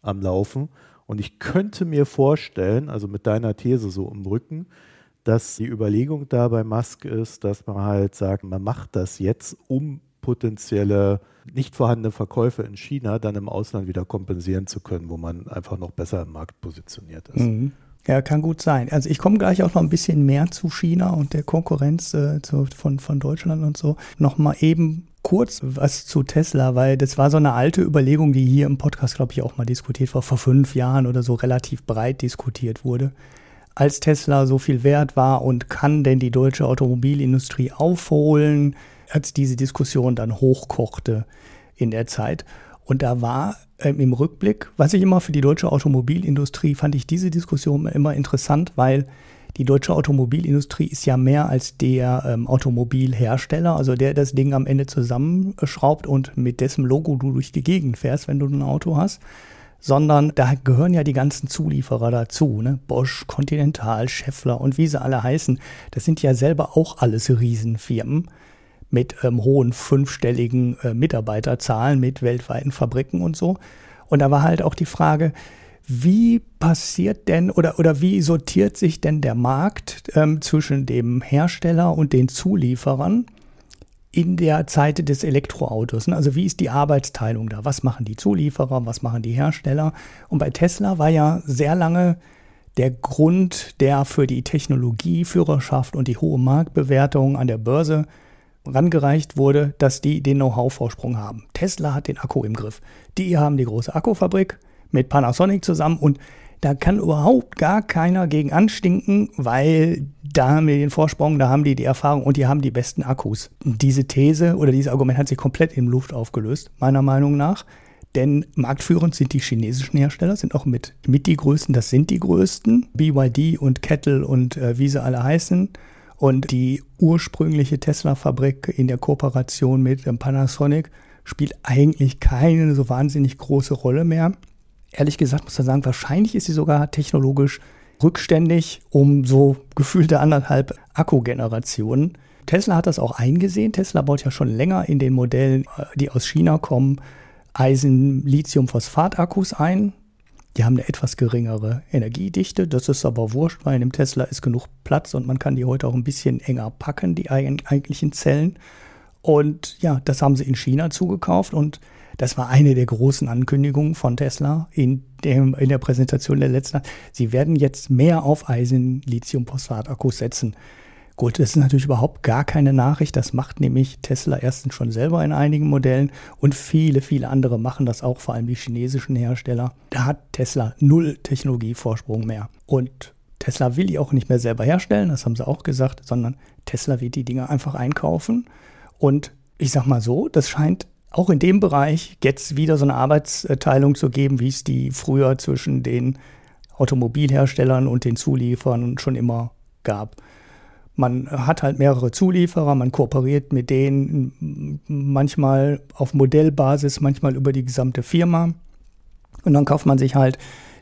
am Laufen. Und ich könnte mir vorstellen, also mit deiner These so im Rücken, dass die Überlegung da bei Musk ist, dass man halt sagt, man macht das jetzt, um potenzielle nicht vorhandene Verkäufe in China dann im Ausland wieder kompensieren zu können, wo man einfach noch besser im Markt positioniert ist. Mhm. Ja, kann gut sein. Also ich komme gleich auch noch ein bisschen mehr zu China und der Konkurrenz äh, zu, von, von Deutschland und so. Nochmal eben kurz was zu Tesla, weil das war so eine alte Überlegung, die hier im Podcast, glaube ich, auch mal diskutiert war, vor fünf Jahren oder so relativ breit diskutiert wurde. Als Tesla so viel wert war und kann denn die deutsche Automobilindustrie aufholen, als diese Diskussion dann hochkochte in der Zeit. Und da war ähm, im Rückblick, was ich immer für die deutsche Automobilindustrie, fand ich diese Diskussion immer interessant, weil die deutsche Automobilindustrie ist ja mehr als der ähm, Automobilhersteller, also der das Ding am Ende zusammenschraubt und mit dessen Logo du durch die Gegend fährst, wenn du ein Auto hast, sondern da gehören ja die ganzen Zulieferer dazu, ne? Bosch, Continental, Scheffler und wie sie alle heißen. Das sind ja selber auch alles Riesenfirmen mit ähm, hohen fünfstelligen äh, Mitarbeiterzahlen, mit weltweiten Fabriken und so. Und da war halt auch die Frage, wie passiert denn oder, oder wie sortiert sich denn der Markt ähm, zwischen dem Hersteller und den Zulieferern in der Zeit des Elektroautos? Ne? Also wie ist die Arbeitsteilung da? Was machen die Zulieferer, was machen die Hersteller? Und bei Tesla war ja sehr lange der Grund, der für die Technologieführerschaft und die hohe Marktbewertung an der Börse rangereicht wurde, dass die den Know-how-Vorsprung haben. Tesla hat den Akku im Griff. Die haben die große Akkufabrik mit Panasonic zusammen und da kann überhaupt gar keiner gegen anstinken, weil da haben wir den Vorsprung, da haben die die Erfahrung und die haben die besten Akkus. Diese These oder dieses Argument hat sich komplett in Luft aufgelöst, meiner Meinung nach. Denn marktführend sind die chinesischen Hersteller, sind auch mit, mit die größten, das sind die größten. BYD und Kettle und äh, wie sie alle heißen. Und die ursprüngliche Tesla-Fabrik in der Kooperation mit ähm, Panasonic spielt eigentlich keine so wahnsinnig große Rolle mehr. Ehrlich gesagt muss man sagen, wahrscheinlich ist sie sogar technologisch rückständig um so gefühlte anderthalb Akkugenerationen. Tesla hat das auch eingesehen. Tesla baut ja schon länger in den Modellen, äh, die aus China kommen, Eisen-Lithium-Phosphat-Akkus ein. Die haben eine etwas geringere Energiedichte. Das ist aber wurscht, weil in dem Tesla ist genug Platz und man kann die heute auch ein bisschen enger packen, die eigentlichen Zellen. Und ja, das haben sie in China zugekauft und das war eine der großen Ankündigungen von Tesla in, dem, in der Präsentation der letzten. Sie werden jetzt mehr auf Eisen-Lithium-Phosphat-Akkus setzen. Gut, das ist natürlich überhaupt gar keine Nachricht. Das macht nämlich Tesla erstens schon selber in einigen Modellen und viele, viele andere machen das auch, vor allem die chinesischen Hersteller. Da hat Tesla null Technologievorsprung mehr. Und Tesla will die auch nicht mehr selber herstellen, das haben sie auch gesagt, sondern Tesla wird die Dinger einfach einkaufen. Und ich sag mal so, das scheint auch in dem Bereich jetzt wieder so eine Arbeitsteilung zu geben, wie es die früher zwischen den Automobilherstellern und den Zulieferern schon immer gab. Man hat halt mehrere Zulieferer, man kooperiert mit denen manchmal auf Modellbasis, manchmal über die gesamte Firma. Und dann kauft man sich halt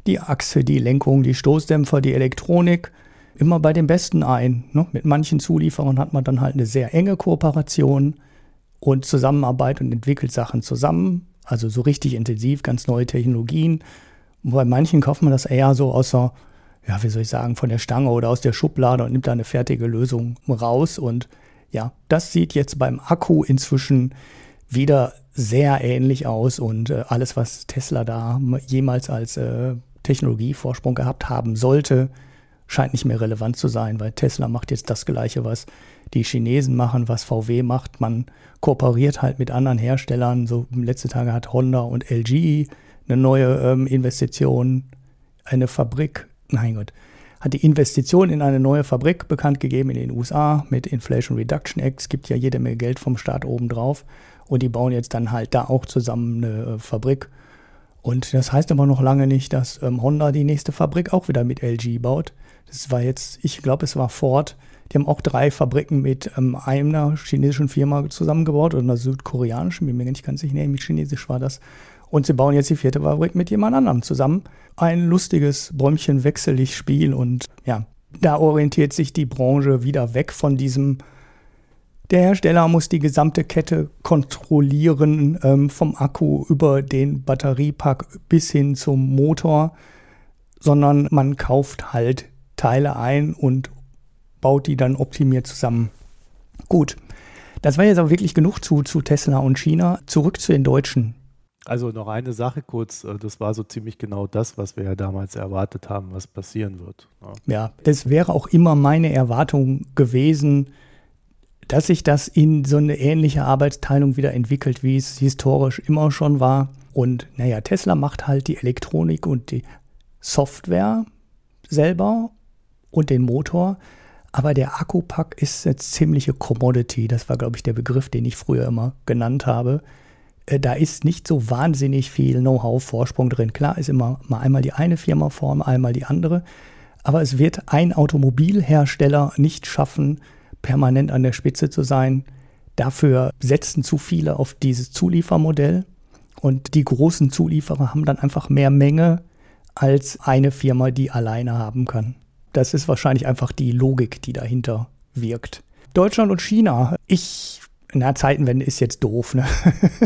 die Achse, die Lenkung, die Stoßdämpfer, die Elektronik immer bei den Besten ein. Ne? Mit manchen Zulieferern hat man dann halt eine sehr enge Kooperation und Zusammenarbeit und entwickelt Sachen zusammen. Also so richtig intensiv, ganz neue Technologien. Und bei manchen kauft man das eher so außer ja, wie soll ich sagen, von der Stange oder aus der Schublade und nimmt da eine fertige Lösung raus. Und ja, das sieht jetzt beim Akku inzwischen wieder sehr ähnlich aus und äh, alles, was Tesla da jemals als äh, Technologievorsprung gehabt haben sollte, scheint nicht mehr relevant zu sein, weil Tesla macht jetzt das Gleiche, was die Chinesen machen, was VW macht. Man kooperiert halt mit anderen Herstellern. So letzte Tage hat Honda und LG eine neue ähm, Investition, eine Fabrik, nein Gott, hat die Investition in eine neue Fabrik bekannt gegeben in den USA mit Inflation Reduction Act. Es gibt ja jede Menge Geld vom Staat obendrauf. Und die bauen jetzt dann halt da auch zusammen eine äh, Fabrik. Und das heißt aber noch lange nicht, dass ähm, Honda die nächste Fabrik auch wieder mit LG baut. Das war jetzt, ich glaube, es war Ford. Die haben auch drei Fabriken mit ähm, einer chinesischen Firma zusammengebaut oder einer südkoreanischen, bin mir nicht ganz sicher, nee, chinesisch war das. Und sie bauen jetzt die vierte Fabrik mit jemand anderem zusammen. Ein lustiges Bäumchen-Wechselig-Spiel und ja, da orientiert sich die Branche wieder weg von diesem der Hersteller muss die gesamte Kette kontrollieren, ähm, vom Akku über den Batteriepack bis hin zum Motor, sondern man kauft halt Teile ein und baut die dann optimiert zusammen. Gut, das war jetzt aber wirklich genug zu, zu Tesla und China. Zurück zu den Deutschen. Also noch eine Sache kurz, äh, das war so ziemlich genau das, was wir ja damals erwartet haben, was passieren wird. Ja, ja das wäre auch immer meine Erwartung gewesen, dass sich das in so eine ähnliche Arbeitsteilung wieder entwickelt, wie es historisch immer schon war. Und naja, Tesla macht halt die Elektronik und die Software selber und den Motor. Aber der Akkupack ist eine ziemliche Commodity. Das war, glaube ich, der Begriff, den ich früher immer genannt habe. Äh, da ist nicht so wahnsinnig viel Know-how-Vorsprung drin. Klar ist immer mal einmal die eine Firma vor, einmal die andere. Aber es wird ein Automobilhersteller nicht schaffen, permanent an der Spitze zu sein. Dafür setzen zu viele auf dieses Zuliefermodell und die großen Zulieferer haben dann einfach mehr Menge als eine Firma, die alleine haben kann. Das ist wahrscheinlich einfach die Logik, die dahinter wirkt. Deutschland und China. Ich, na, Zeitenwende ist jetzt doof, ne?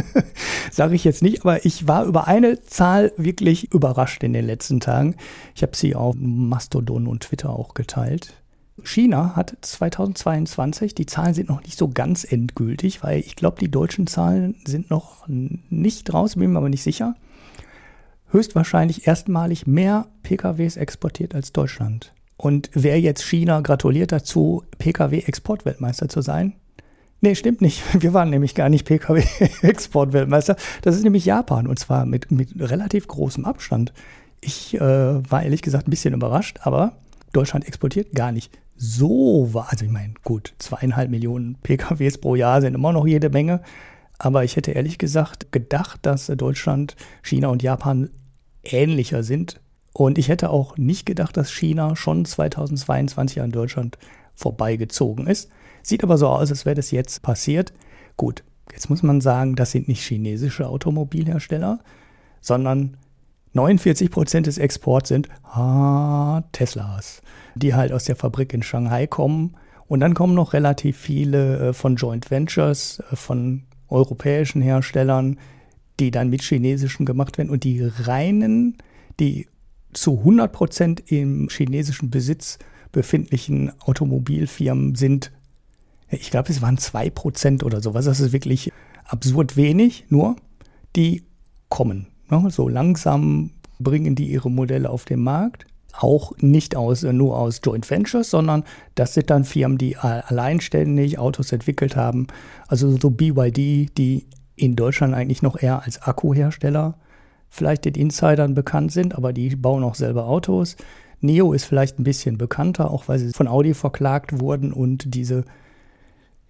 <laughs> Sage ich jetzt nicht, aber ich war über eine Zahl wirklich überrascht in den letzten Tagen. Ich habe sie auf Mastodon und Twitter auch geteilt. China hat 2022, die Zahlen sind noch nicht so ganz endgültig, weil ich glaube, die deutschen Zahlen sind noch nicht raus, bin mir aber nicht sicher. Höchstwahrscheinlich erstmalig mehr PKWs exportiert als Deutschland. Und wer jetzt China gratuliert dazu, PKW-Exportweltmeister zu sein? Nee, stimmt nicht. <laughs> Wir waren nämlich gar nicht PKW-Exportweltmeister. Das ist nämlich Japan und zwar mit, mit relativ großem Abstand. Ich äh, war ehrlich gesagt ein bisschen überrascht, aber Deutschland exportiert gar nicht so war. Also ich meine, gut, zweieinhalb Millionen PKWs pro Jahr sind immer noch jede Menge. Aber ich hätte ehrlich gesagt gedacht, dass Deutschland, China und Japan ähnlicher sind. Und ich hätte auch nicht gedacht, dass China schon 2022 an Deutschland vorbeigezogen ist. Sieht aber so aus, als wäre das jetzt passiert. Gut, jetzt muss man sagen, das sind nicht chinesische Automobilhersteller, sondern 49 Prozent des Exports sind ah, Teslas, die halt aus der Fabrik in Shanghai kommen. Und dann kommen noch relativ viele äh, von Joint Ventures, äh, von europäischen Herstellern, die dann mit chinesischen gemacht werden. Und die reinen, die zu 100 Prozent im chinesischen Besitz befindlichen Automobilfirmen sind, ich glaube, es waren 2 Prozent oder sowas. Das ist wirklich absurd wenig, nur die kommen. Ne? So langsam bringen die ihre Modelle auf den Markt. Auch nicht aus, nur aus Joint Ventures, sondern das sind dann Firmen, die alleinständig Autos entwickelt haben. Also so BYD, die in Deutschland eigentlich noch eher als Akkuhersteller vielleicht den Insidern bekannt sind, aber die bauen auch selber Autos. Neo ist vielleicht ein bisschen bekannter, auch weil sie von Audi verklagt wurden und diese,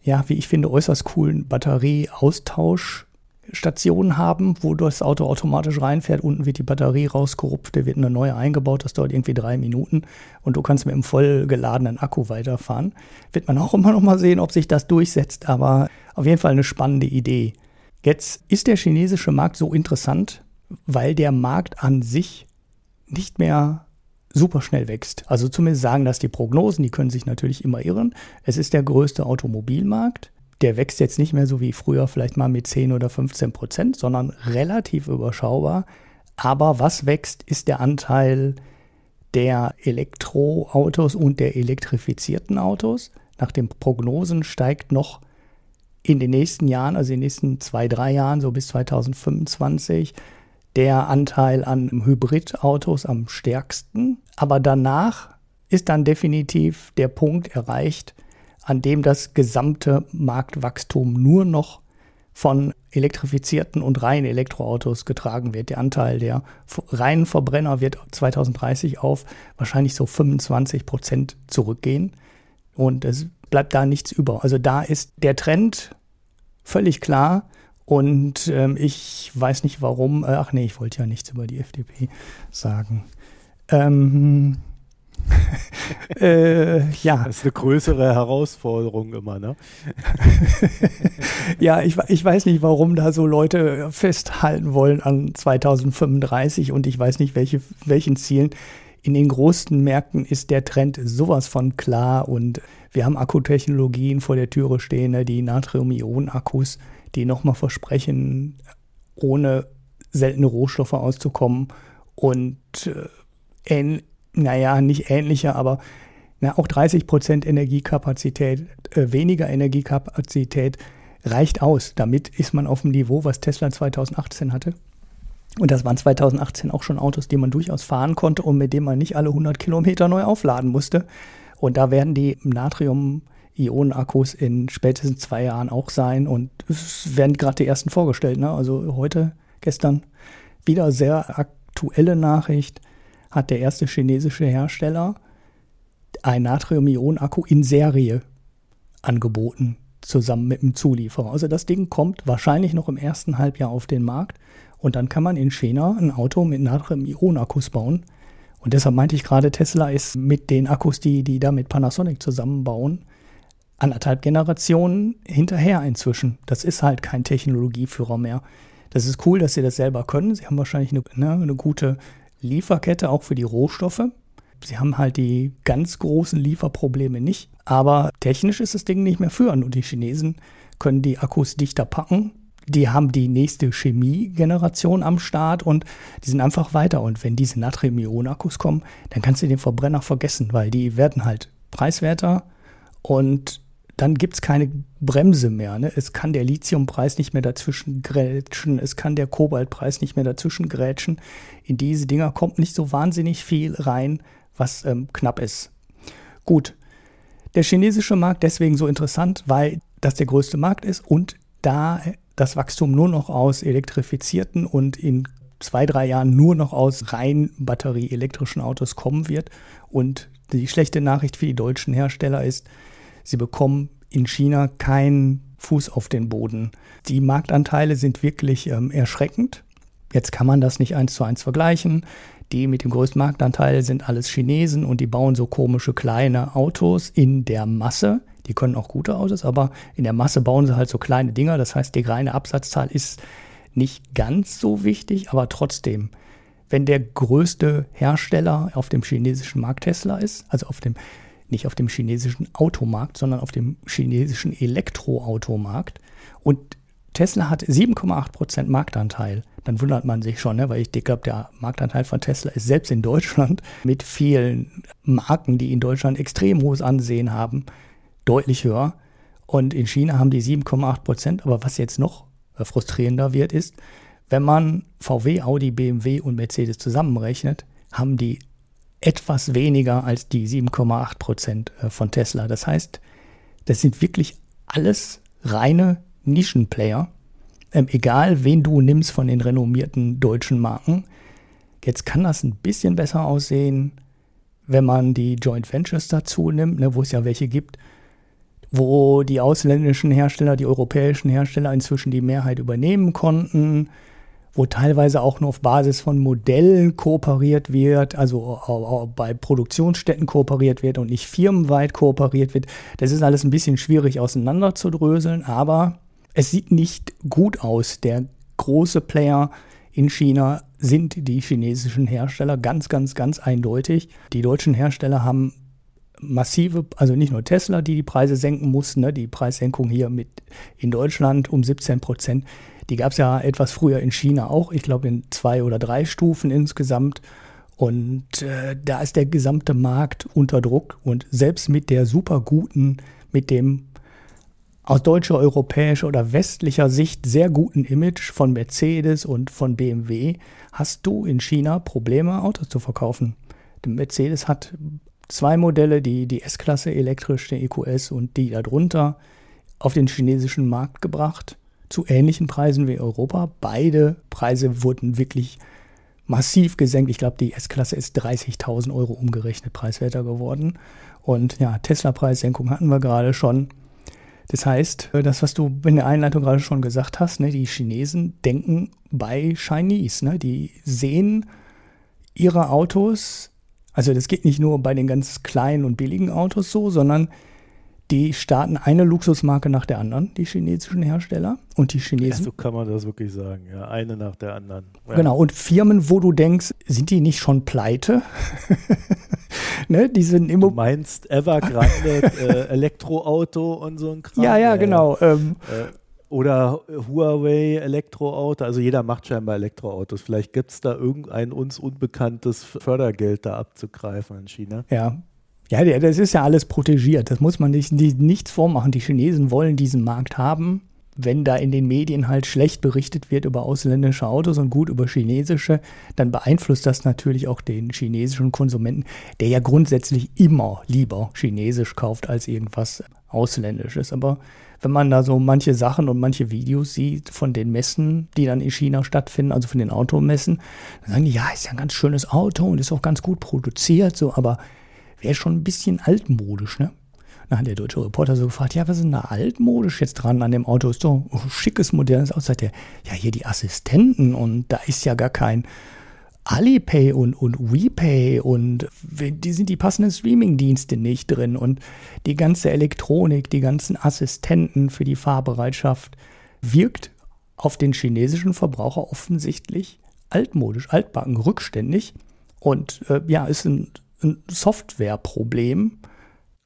ja, wie ich finde, äußerst coolen Batterieaustausch Stationen haben, wo das Auto automatisch reinfährt. Unten wird die Batterie rausgerupft, da wird eine neue eingebaut. Das dauert irgendwie drei Minuten und du kannst mit einem vollgeladenen Akku weiterfahren. Wird man auch immer noch mal sehen, ob sich das durchsetzt, aber auf jeden Fall eine spannende Idee. Jetzt ist der chinesische Markt so interessant, weil der Markt an sich nicht mehr super schnell wächst. Also zumindest sagen das die Prognosen, die können sich natürlich immer irren. Es ist der größte Automobilmarkt der wächst jetzt nicht mehr so wie früher vielleicht mal mit 10 oder 15 Prozent, sondern relativ überschaubar. Aber was wächst, ist der Anteil der Elektroautos und der elektrifizierten Autos. Nach den Prognosen steigt noch in den nächsten Jahren, also in den nächsten zwei, drei Jahren, so bis 2025, der Anteil an Hybridautos am stärksten. Aber danach ist dann definitiv der Punkt erreicht, an dem das gesamte Marktwachstum nur noch von elektrifizierten und reinen Elektroautos getragen wird. Der Anteil der reinen Verbrenner wird 2030 auf wahrscheinlich so 25 Prozent zurückgehen. Und es bleibt da nichts über. Also da ist der Trend völlig klar. Und ähm, ich weiß nicht warum. Äh, ach nee, ich wollte ja nichts über die FDP sagen. Ähm, <laughs> äh, ja. Das ist eine größere Herausforderung immer, ne? <laughs> ja, ich, ich weiß nicht, warum da so Leute festhalten wollen an 2035 und ich weiß nicht, welche, welchen Zielen. In den großen Märkten ist der Trend sowas von klar und wir haben Akkutechnologien vor der Türe stehen, ne, die Natrium-Ionen-Akkus, die nochmal versprechen, ohne seltene Rohstoffe auszukommen und äh, naja, nicht ähnliche, aber na, auch 30 Prozent Energiekapazität, äh, weniger Energiekapazität reicht aus. Damit ist man auf dem Niveau, was Tesla 2018 hatte. Und das waren 2018 auch schon Autos, die man durchaus fahren konnte und mit denen man nicht alle 100 Kilometer neu aufladen musste. Und da werden die Natrium-Ionen-Akkus in spätestens zwei Jahren auch sein. Und es werden gerade die ersten vorgestellt. Ne? Also heute, gestern, wieder sehr aktuelle Nachricht hat der erste chinesische Hersteller ein Natrium-Ionen-Akku in Serie angeboten, zusammen mit dem Zulieferer. Also das Ding kommt wahrscheinlich noch im ersten Halbjahr auf den Markt und dann kann man in China ein Auto mit Natrium-Ionen-Akkus bauen. Und deshalb meinte ich gerade, Tesla ist mit den Akkus, die die da mit Panasonic zusammenbauen, anderthalb Generationen hinterher inzwischen. Das ist halt kein Technologieführer mehr. Das ist cool, dass sie das selber können. Sie haben wahrscheinlich eine, ne, eine gute Lieferkette auch für die Rohstoffe. Sie haben halt die ganz großen Lieferprobleme nicht. Aber technisch ist das Ding nicht mehr führend und die Chinesen können die Akkus dichter packen. Die haben die nächste Chemiegeneration am Start und die sind einfach weiter. Und wenn diese Natrium-Ionen-Akkus kommen, dann kannst du den Verbrenner vergessen, weil die werden halt preiswerter und dann gibt es keine Bremse mehr. Ne? Es kann der Lithiumpreis nicht mehr dazwischen grätschen, es kann der Kobaltpreis nicht mehr dazwischen grätschen. In diese Dinger kommt nicht so wahnsinnig viel rein, was ähm, knapp ist. Gut, der chinesische Markt deswegen so interessant, weil das der größte Markt ist und da das Wachstum nur noch aus elektrifizierten und in zwei, drei Jahren nur noch aus rein batterieelektrischen Autos kommen wird. Und die schlechte Nachricht für die deutschen Hersteller ist, Sie bekommen in China keinen Fuß auf den Boden. Die Marktanteile sind wirklich ähm, erschreckend. Jetzt kann man das nicht eins zu eins vergleichen. Die mit dem größten Marktanteil sind alles Chinesen und die bauen so komische kleine Autos in der Masse. Die können auch gute Autos, aber in der Masse bauen sie halt so kleine Dinger. Das heißt, die reine Absatzzahl ist nicht ganz so wichtig, aber trotzdem, wenn der größte Hersteller auf dem chinesischen Markt Tesla ist, also auf dem nicht auf dem chinesischen Automarkt, sondern auf dem chinesischen Elektroautomarkt. Und Tesla hat 7,8% Marktanteil. Dann wundert man sich schon, ne? weil ich glaube, der Marktanteil von Tesla ist selbst in Deutschland <laughs> mit vielen Marken, die in Deutschland extrem hohes Ansehen haben, deutlich höher. Und in China haben die 7,8% Aber was jetzt noch frustrierender wird, ist, wenn man VW, Audi, BMW und Mercedes zusammenrechnet, haben die etwas weniger als die 7,8 Prozent äh, von Tesla. Das heißt, das sind wirklich alles reine Nischenplayer. Ähm, egal, wen du nimmst von den renommierten deutschen Marken. Jetzt kann das ein bisschen besser aussehen, wenn man die Joint Ventures dazu nimmt, ne, wo es ja welche gibt, wo die ausländischen Hersteller, die europäischen Hersteller inzwischen die Mehrheit übernehmen konnten wo teilweise auch nur auf Basis von Modellen kooperiert wird, also bei Produktionsstätten kooperiert wird und nicht firmenweit kooperiert wird. Das ist alles ein bisschen schwierig auseinanderzudröseln, aber es sieht nicht gut aus. Der große Player in China sind die chinesischen Hersteller ganz, ganz, ganz eindeutig. Die deutschen Hersteller haben massive, also nicht nur Tesla, die die Preise senken mussten, ne, die Preissenkung hier mit in Deutschland um 17 Prozent. Die gab es ja etwas früher in China auch, ich glaube in zwei oder drei Stufen insgesamt. Und äh, da ist der gesamte Markt unter Druck. Und selbst mit der super guten, mit dem aus deutscher, europäischer oder westlicher Sicht sehr guten Image von Mercedes und von BMW hast du in China Probleme, Autos zu verkaufen. Mercedes hat zwei Modelle, die, die S-Klasse elektrisch, der EQS und die darunter, auf den chinesischen Markt gebracht, zu ähnlichen Preisen wie Europa. Beide Preise wurden wirklich massiv gesenkt. Ich glaube, die S-Klasse ist 30.000 Euro umgerechnet preiswerter geworden. Und ja, Tesla-Preissenkung hatten wir gerade schon. Das heißt, das, was du in der Einleitung gerade schon gesagt hast, ne, die Chinesen denken bei Chinese. Ne, die sehen ihre Autos, also das geht nicht nur bei den ganz kleinen und billigen Autos so, sondern die starten eine Luxusmarke nach der anderen, die chinesischen Hersteller. Und die Chinesen. Ja, so kann man das wirklich sagen, ja, eine nach der anderen. Ja. Genau, und Firmen, wo du denkst, sind die nicht schon pleite? <laughs> ne, die sind immer. Du meinst Evergrande äh, Elektroauto und so ein Kram? Ja, ja, genau. Ähm, äh, oder Huawei Elektroauto, also jeder macht scheinbar Elektroautos. Vielleicht gibt es da irgendein uns unbekanntes Fördergeld da abzugreifen in China. Ja, ja, das ist ja alles protegiert. Das muss man nicht, nichts vormachen. Die Chinesen wollen diesen Markt haben. Wenn da in den Medien halt schlecht berichtet wird über ausländische Autos und gut über chinesische, dann beeinflusst das natürlich auch den chinesischen Konsumenten, der ja grundsätzlich immer lieber chinesisch kauft als irgendwas ausländisches. Aber wenn man da so manche Sachen und manche Videos sieht von den Messen, die dann in China stattfinden, also von den Automessen, dann sagen die, ja, ist ja ein ganz schönes Auto und ist auch ganz gut produziert, so, aber wäre schon ein bisschen altmodisch, ne? Dann hat der deutsche Reporter so gefragt, ja, was ist denn da altmodisch jetzt dran an dem Auto? Ist doch ein schickes, modernes Auto. Sagt er, ja, hier die Assistenten und da ist ja gar kein Alipay und, und WePay und die sind die passenden Streaming-Dienste nicht drin und die ganze Elektronik, die ganzen Assistenten für die Fahrbereitschaft wirkt auf den chinesischen Verbraucher offensichtlich altmodisch, altbacken, rückständig und äh, ja, ist ein ein Softwareproblem.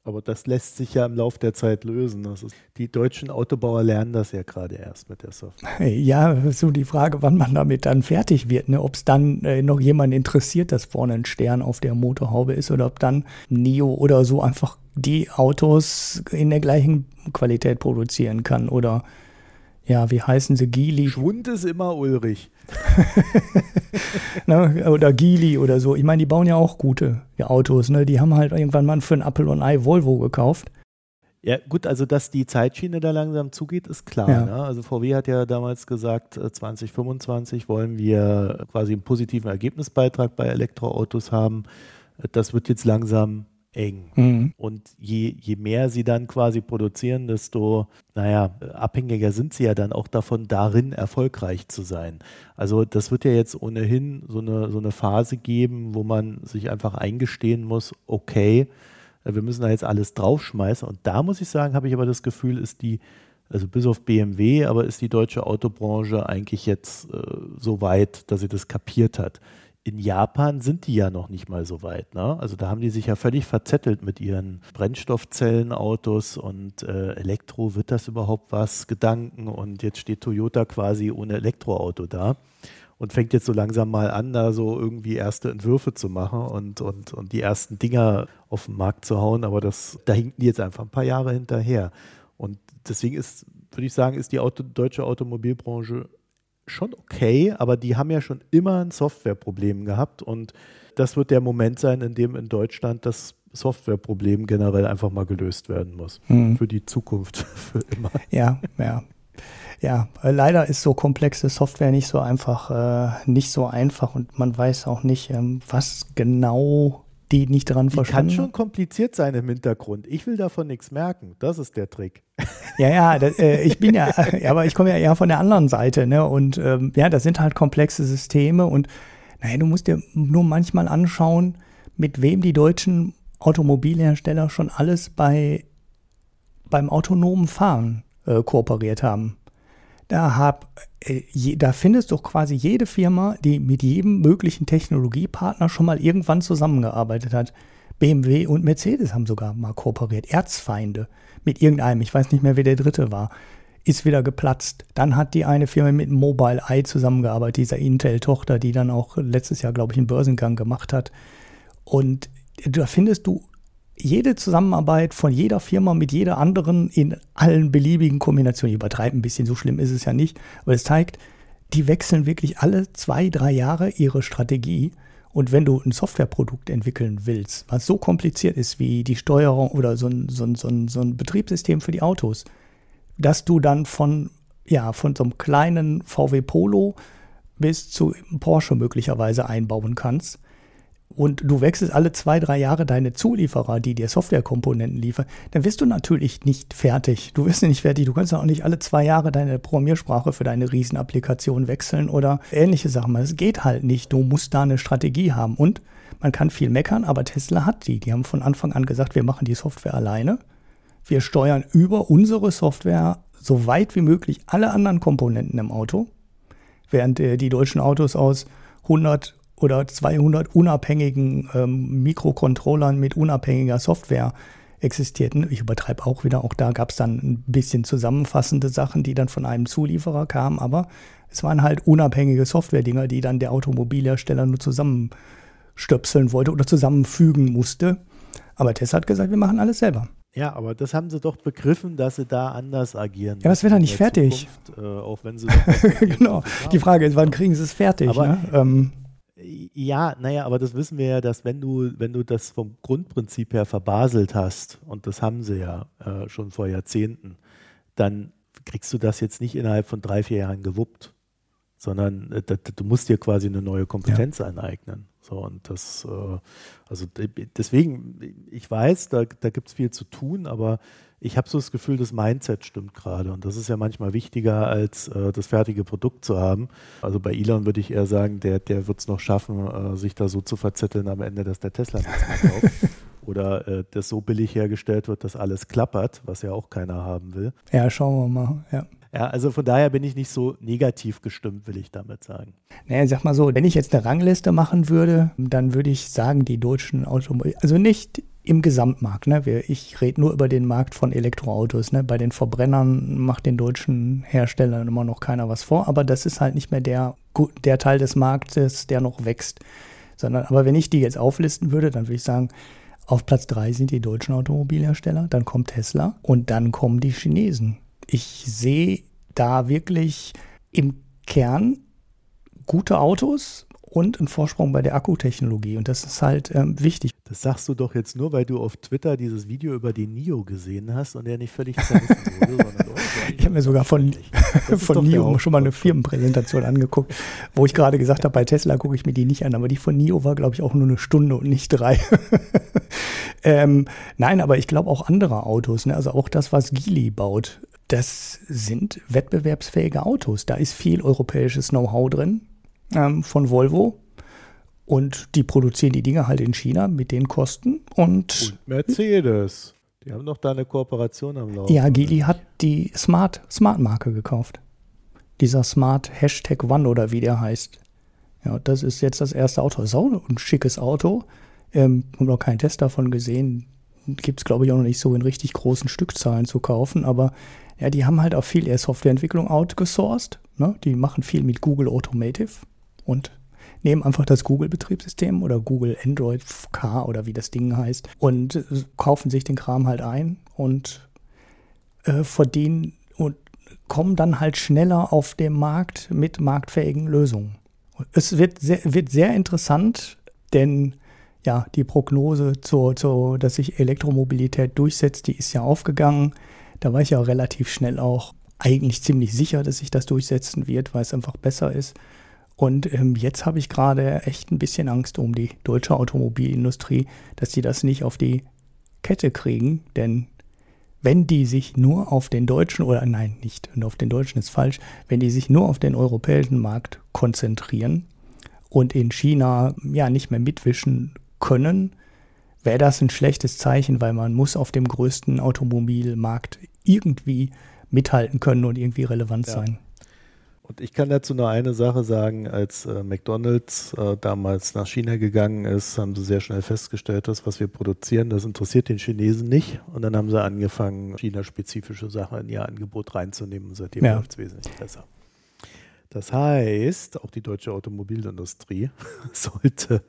Aber das lässt sich ja im Laufe der Zeit lösen. Ist, die deutschen Autobauer lernen das ja gerade erst mit der Software. Ja, so die Frage, wann man damit dann fertig wird. Ne? Ob es dann äh, noch jemand interessiert, dass vorne ein Stern auf der Motorhaube ist oder ob dann Neo oder so einfach die Autos in der gleichen Qualität produzieren kann. Oder ja, wie heißen sie? Gili. Schwund ist immer Ulrich. <laughs> ne, oder Gili oder so. Ich meine, die bauen ja auch gute Autos. Ne? Die haben halt irgendwann mal für ein Apple und Ei Volvo gekauft. Ja, gut, also dass die Zeitschiene da langsam zugeht, ist klar. Ja. Ne? Also VW hat ja damals gesagt, 2025 äh, wollen wir quasi einen positiven Ergebnisbeitrag bei Elektroautos haben. Das wird jetzt langsam eng. Mhm. Und je, je mehr sie dann quasi produzieren, desto, naja, abhängiger sind sie ja dann auch davon, darin erfolgreich zu sein. Also das wird ja jetzt ohnehin so eine, so eine Phase geben, wo man sich einfach eingestehen muss, okay, wir müssen da jetzt alles draufschmeißen. Und da muss ich sagen, habe ich aber das Gefühl, ist die, also bis auf BMW, aber ist die deutsche Autobranche eigentlich jetzt äh, so weit, dass sie das kapiert hat in Japan sind die ja noch nicht mal so weit. Ne? Also da haben die sich ja völlig verzettelt mit ihren Brennstoffzellenautos und äh, Elektro, wird das überhaupt was? Gedanken und jetzt steht Toyota quasi ohne Elektroauto da und fängt jetzt so langsam mal an, da so irgendwie erste Entwürfe zu machen und, und, und die ersten Dinger auf den Markt zu hauen, aber das, da hinken die jetzt einfach ein paar Jahre hinterher. Und deswegen ist, würde ich sagen, ist die Auto, deutsche Automobilbranche schon okay, aber die haben ja schon immer ein Softwareproblem gehabt und das wird der Moment sein, in dem in Deutschland das Softwareproblem generell einfach mal gelöst werden muss. Hm. Für die Zukunft, <laughs> für immer. Ja, ja. Ja, leider ist so komplexe Software nicht so einfach, äh, nicht so einfach und man weiß auch nicht, ähm, was genau die nicht dran verstanden. Kann schon kompliziert sein im Hintergrund. Ich will davon nichts merken. Das ist der Trick. Ja, ja, das, äh, ich bin <laughs> ja, aber ich komme ja eher von der anderen Seite, ne? Und ähm, ja, das sind halt komplexe Systeme und naja, du musst dir nur manchmal anschauen, mit wem die deutschen Automobilhersteller schon alles bei beim autonomen Fahren äh, kooperiert haben. Da, hab, äh, je, da findest du quasi jede Firma, die mit jedem möglichen Technologiepartner schon mal irgendwann zusammengearbeitet hat. BMW und Mercedes haben sogar mal kooperiert. Erzfeinde mit irgendeinem, ich weiß nicht mehr, wer der dritte war, ist wieder geplatzt. Dann hat die eine Firma mit Mobile Eye zusammengearbeitet, dieser Intel-Tochter, die dann auch letztes Jahr, glaube ich, einen Börsengang gemacht hat. Und da findest du jede Zusammenarbeit von jeder Firma mit jeder anderen in allen beliebigen Kombinationen, ich übertreibe ein bisschen, so schlimm ist es ja nicht, aber es zeigt, die wechseln wirklich alle zwei, drei Jahre ihre Strategie. Und wenn du ein Softwareprodukt entwickeln willst, was so kompliziert ist wie die Steuerung oder so ein, so ein, so ein, so ein Betriebssystem für die Autos, dass du dann von, ja, von so einem kleinen VW Polo bis zu Porsche möglicherweise einbauen kannst, und du wechselst alle zwei, drei Jahre deine Zulieferer, die dir Softwarekomponenten liefern, dann wirst du natürlich nicht fertig. Du wirst nicht fertig. Du kannst auch nicht alle zwei Jahre deine Programmiersprache für deine Riesenapplikation wechseln oder ähnliche Sachen. Es geht halt nicht. Du musst da eine Strategie haben. Und man kann viel meckern, aber Tesla hat die. Die haben von Anfang an gesagt, wir machen die Software alleine. Wir steuern über unsere Software so weit wie möglich alle anderen Komponenten im Auto. Während äh, die deutschen Autos aus 100 oder 200 unabhängigen ähm, Mikrocontrollern mit unabhängiger Software existierten. Ich übertreibe auch wieder, auch da gab es dann ein bisschen zusammenfassende Sachen, die dann von einem Zulieferer kamen, aber es waren halt unabhängige Software-Dinger, die dann der Automobilhersteller nur zusammenstöpseln wollte oder zusammenfügen musste. Aber Tesla hat gesagt, wir machen alles selber. Ja, aber das haben sie doch begriffen, dass sie da anders agieren. Ja, aber es wird dann nicht fertig. Zukunft, äh, auch wenn sie <laughs> genau. Die Frage ist, wann kriegen sie es fertig? Aber, ne? ähm, ja, naja, aber das wissen wir ja, dass wenn du, wenn du das vom Grundprinzip her verbaselt hast, und das haben sie ja äh, schon vor Jahrzehnten, dann kriegst du das jetzt nicht innerhalb von drei, vier Jahren gewuppt, sondern äh, du musst dir quasi eine neue Kompetenz ja. aneignen. So, und das, äh, also deswegen, ich weiß, da, da gibt es viel zu tun, aber ich habe so das Gefühl, das Mindset stimmt gerade. Und das ist ja manchmal wichtiger, als äh, das fertige Produkt zu haben. Also bei Elon würde ich eher sagen, der, der wird es noch schaffen, äh, sich da so zu verzetteln am Ende, dass der Tesla nichts mehr kauft. <laughs> Oder äh, das so billig hergestellt wird, dass alles klappert, was ja auch keiner haben will. Ja, schauen wir mal. Ja. Ja, also von daher bin ich nicht so negativ gestimmt, will ich damit sagen. Naja, sag mal so, wenn ich jetzt eine Rangliste machen würde, dann würde ich sagen, die deutschen Automobil, also nicht im Gesamtmarkt. Ne? Ich rede nur über den Markt von Elektroautos. Ne? Bei den Verbrennern macht den deutschen Herstellern immer noch keiner was vor, aber das ist halt nicht mehr der, der Teil des Marktes, der noch wächst. Sondern, aber wenn ich die jetzt auflisten würde, dann würde ich sagen, auf Platz drei sind die deutschen Automobilhersteller, dann kommt Tesla und dann kommen die Chinesen. Ich sehe da wirklich im Kern gute Autos, und einen Vorsprung bei der Akkutechnologie. Und das ist halt ähm, wichtig. Das sagst du doch jetzt nur, weil du auf Twitter dieses Video über den NIO gesehen hast und der nicht völlig zerrissen wurde. Sondern <laughs> ich habe mir sogar von, von NIO schon mal eine Firmenpräsentation angeguckt, wo ich gerade gesagt habe, bei Tesla gucke ich mir die nicht an, aber die von NIO war, glaube ich, auch nur eine Stunde und nicht drei. <laughs> ähm, nein, aber ich glaube auch andere Autos, ne? also auch das, was Geely baut, das sind wettbewerbsfähige Autos. Da ist viel europäisches Know-how drin ähm, von Volvo. Und die produzieren die Dinge halt in China mit den Kosten. Und, und Mercedes. Die haben doch da eine Kooperation am Laufen. Ja, Geely hat die Smart, Smart Marke gekauft. Dieser Smart Hashtag One oder wie der heißt. Ja, das ist jetzt das erste Auto. Das ist auch ein schickes Auto. Ähm, habe noch keinen Test davon gesehen. Gibt es, glaube ich, auch noch nicht so in richtig großen Stückzahlen zu kaufen. Aber ja, die haben halt auch viel eher Softwareentwicklung outgesourced. Ne? Die machen viel mit Google Automotive und nehmen einfach das Google-Betriebssystem oder Google Android Car oder wie das Ding heißt und äh, kaufen sich den Kram halt ein und äh, verdienen und kommen dann halt schneller auf dem Markt mit marktfähigen Lösungen. Es wird sehr, wird sehr interessant, denn ja, die Prognose, zur, zur, dass sich Elektromobilität durchsetzt, die ist ja aufgegangen. Da war ich ja relativ schnell auch eigentlich ziemlich sicher, dass sich das durchsetzen wird, weil es einfach besser ist. Und ähm, jetzt habe ich gerade echt ein bisschen Angst um die deutsche Automobilindustrie, dass sie das nicht auf die Kette kriegen. Denn wenn die sich nur auf den deutschen, oder nein, nicht, und auf den deutschen ist falsch, wenn die sich nur auf den europäischen Markt konzentrieren und in China ja nicht mehr mitwischen können, wäre das ein schlechtes Zeichen, weil man muss auf dem größten Automobilmarkt irgendwie mithalten können und irgendwie relevant ja. sein. Und ich kann dazu nur eine Sache sagen, als äh, McDonald's äh, damals nach China gegangen ist, haben sie sehr schnell festgestellt, dass was wir produzieren, das interessiert den Chinesen nicht. Und dann haben sie angefangen, China-spezifische Sachen in ihr Angebot reinzunehmen und seitdem ja. läuft es wesentlich besser. Das heißt, auch die deutsche Automobilindustrie <laughs> sollte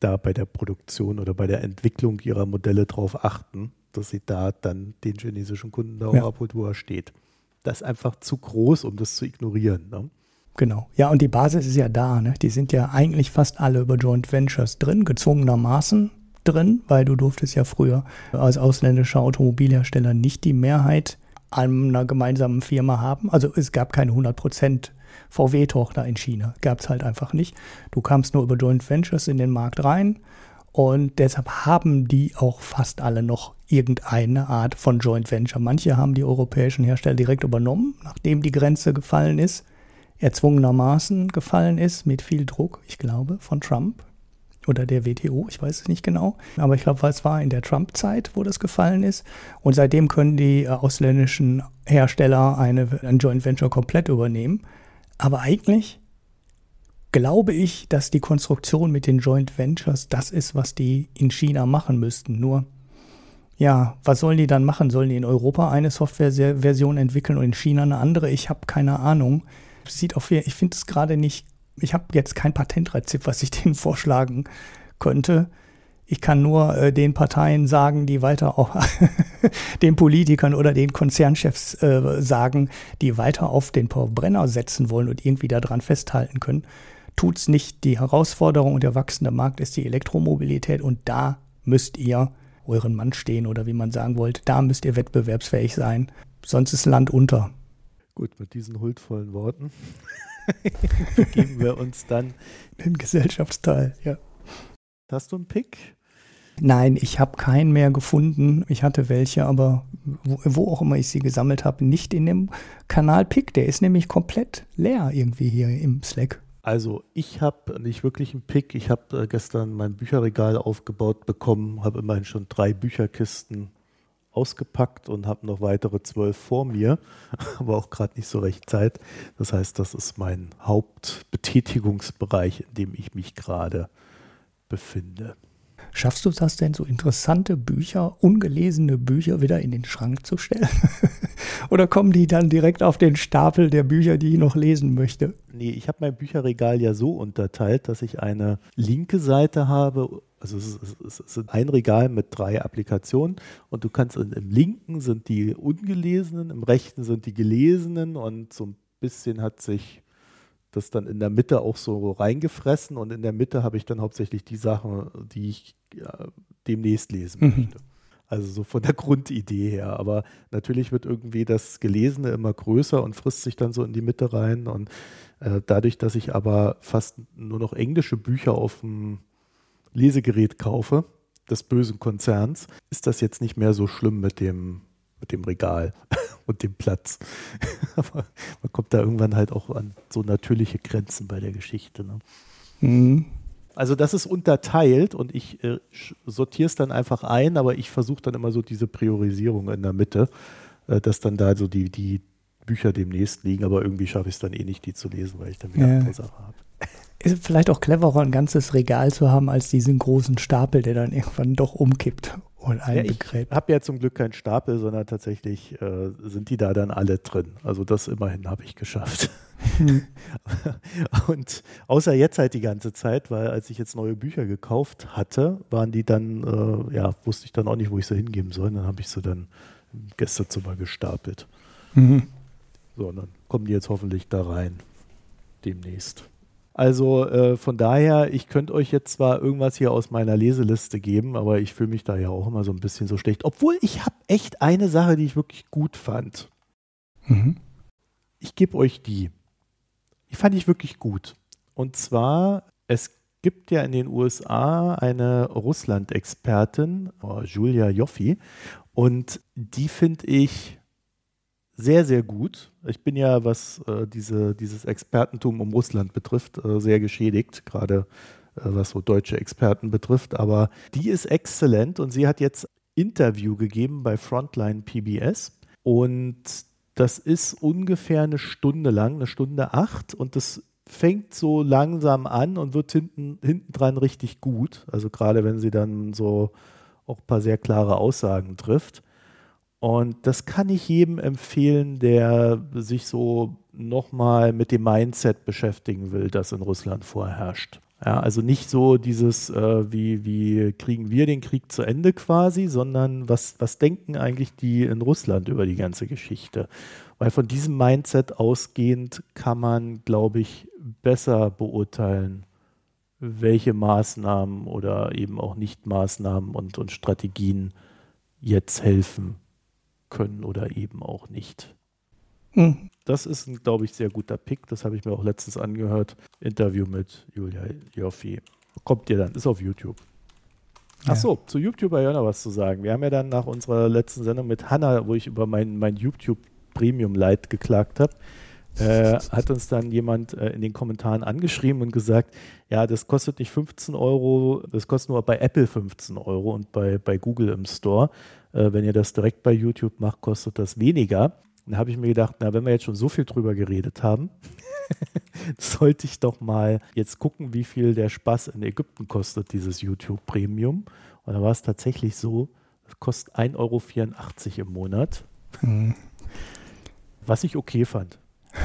da bei der Produktion oder bei der Entwicklung ihrer Modelle darauf achten, dass sie da dann den chinesischen Kunden da auch ja. abholt, wo er steht. Das ist einfach zu groß, um das zu ignorieren. Ne? Genau. Ja, und die Basis ist ja da. Ne? Die sind ja eigentlich fast alle über Joint Ventures drin, gezwungenermaßen drin, weil du durftest ja früher als ausländischer Automobilhersteller nicht die Mehrheit einer gemeinsamen Firma haben. Also es gab keine 100% VW-Tochter in China. Gab es halt einfach nicht. Du kamst nur über Joint Ventures in den Markt rein und deshalb haben die auch fast alle noch irgendeine Art von Joint Venture. Manche haben die europäischen Hersteller direkt übernommen, nachdem die Grenze gefallen ist, erzwungenermaßen gefallen ist, mit viel Druck, ich glaube, von Trump oder der WTO, ich weiß es nicht genau. Aber ich glaube, es war in der Trump-Zeit, wo das gefallen ist. Und seitdem können die äh, ausländischen Hersteller eine, ein Joint Venture komplett übernehmen. Aber eigentlich glaube ich, dass die Konstruktion mit den Joint Ventures das ist, was die in China machen müssten. Nur, ja, was sollen die dann machen? Sollen die in Europa eine Softwareversion entwickeln und in China eine andere? Ich habe keine Ahnung. Sieht auf, ich finde es gerade nicht ich habe jetzt kein Patentrezept, was ich <laughs> denen vorschlagen könnte. Ich kann nur äh, den Parteien sagen, die weiter auch <laughs> den Politikern oder den Konzernchefs äh, sagen, die weiter auf den Verbrenner setzen wollen und irgendwie daran festhalten können. Tut's nicht. Die Herausforderung und der wachsende Markt ist die Elektromobilität und da müsst ihr euren Mann stehen oder wie man sagen wollt, da müsst ihr wettbewerbsfähig sein. Sonst ist Land unter. Gut, mit diesen huldvollen Worten <laughs> begeben wir uns dann den Gesellschaftsteil, ja. Hast du einen Pick? Nein, ich habe keinen mehr gefunden. Ich hatte welche, aber wo, wo auch immer ich sie gesammelt habe, nicht in dem Kanal Pick. Der ist nämlich komplett leer irgendwie hier im Slack. Also ich habe nicht wirklich einen Pick. Ich habe äh, gestern mein Bücherregal aufgebaut bekommen, habe immerhin schon drei Bücherkisten ausgepackt und habe noch weitere zwölf vor mir, <laughs> aber auch gerade nicht so recht Zeit. Das heißt, das ist mein Hauptbetätigungsbereich, in dem ich mich gerade befinde. Schaffst du das denn, so interessante Bücher, ungelesene Bücher wieder in den Schrank zu stellen? <laughs> Oder kommen die dann direkt auf den Stapel der Bücher, die ich noch lesen möchte? Nee, ich habe mein Bücherregal ja so unterteilt, dass ich eine linke Seite habe. Also es ist, ein Regal mit drei Applikationen und du kannst im linken sind die ungelesenen, im rechten sind die gelesenen und so ein bisschen hat sich das dann in der Mitte auch so reingefressen und in der Mitte habe ich dann hauptsächlich die Sachen, die ich ja, demnächst lesen mhm. möchte. Also so von der <laughs> Grundidee her. Aber natürlich wird irgendwie das Gelesene immer größer und frisst sich dann so in die Mitte rein. Und äh, dadurch, dass ich aber fast nur noch englische Bücher auf dem Lesegerät kaufe, des bösen Konzerns, ist das jetzt nicht mehr so schlimm mit dem, mit dem Regal <laughs> und dem Platz. <laughs> aber man kommt da irgendwann halt auch an so natürliche Grenzen bei der Geschichte. Ne? Mhm. Also das ist unterteilt und ich äh, sortiere es dann einfach ein, aber ich versuche dann immer so diese Priorisierung in der Mitte, äh, dass dann da so die, die Bücher demnächst liegen, aber irgendwie schaffe ich es dann eh nicht, die zu lesen, weil ich dann wieder ja. andere Sachen habe. Ist vielleicht auch cleverer, ein ganzes Regal zu haben, als diesen großen Stapel, der dann irgendwann doch umkippt und einbegräbt. Ja, ich habe ja zum Glück keinen Stapel, sondern tatsächlich äh, sind die da dann alle drin. Also das immerhin habe ich geschafft. <laughs> Und außer jetzt halt die ganze Zeit, weil als ich jetzt neue Bücher gekauft hatte, waren die dann, äh, ja, wusste ich dann auch nicht, wo ich sie hingeben soll. Dann habe ich sie dann im Gästezimmer gestapelt. Mhm. So, und dann kommen die jetzt hoffentlich da rein. Demnächst. Also äh, von daher, ich könnte euch jetzt zwar irgendwas hier aus meiner Leseliste geben, aber ich fühle mich da ja auch immer so ein bisschen so schlecht. Obwohl ich habe echt eine Sache, die ich wirklich gut fand. Mhm. Ich gebe euch die. Die fand ich wirklich gut. Und zwar, es gibt ja in den USA eine Russland-Expertin, oh, Julia Joffi, und die finde ich sehr, sehr gut. Ich bin ja, was äh, diese, dieses Expertentum um Russland betrifft, äh, sehr geschädigt, gerade äh, was so deutsche Experten betrifft. Aber die ist exzellent und sie hat jetzt Interview gegeben bei Frontline PBS und das ist ungefähr eine Stunde lang, eine Stunde acht und das fängt so langsam an und wird hinten, hinten dran richtig gut. Also gerade wenn sie dann so auch ein paar sehr klare Aussagen trifft. Und das kann ich jedem empfehlen, der sich so nochmal mit dem Mindset beschäftigen will, das in Russland vorherrscht. Ja, also nicht so dieses, äh, wie, wie kriegen wir den Krieg zu Ende quasi, sondern was, was denken eigentlich die in Russland über die ganze Geschichte? Weil von diesem Mindset ausgehend kann man, glaube ich, besser beurteilen, welche Maßnahmen oder eben auch Nicht-Maßnahmen und, und Strategien jetzt helfen können oder eben auch nicht. Hm. Das ist ein, glaube ich, sehr guter Pick. Das habe ich mir auch letztens angehört. Interview mit Julia Joffi. Kommt ihr dann, ist auf YouTube. Ach so, zu YouTube habe ich auch noch was zu sagen. Wir haben ja dann nach unserer letzten Sendung mit Hanna, wo ich über mein, mein YouTube Premium Lite geklagt habe, äh, hat uns dann jemand äh, in den Kommentaren angeschrieben und gesagt, ja, das kostet nicht 15 Euro, das kostet nur bei Apple 15 Euro und bei, bei Google im Store. Äh, wenn ihr das direkt bei YouTube macht, kostet das weniger. Dann habe ich mir gedacht, na, wenn wir jetzt schon so viel drüber geredet haben, <laughs> sollte ich doch mal jetzt gucken, wie viel der Spaß in Ägypten kostet, dieses YouTube Premium. Und da war es tatsächlich so, es kostet 1,84 Euro im Monat. Mhm. Was ich okay fand. <laughs>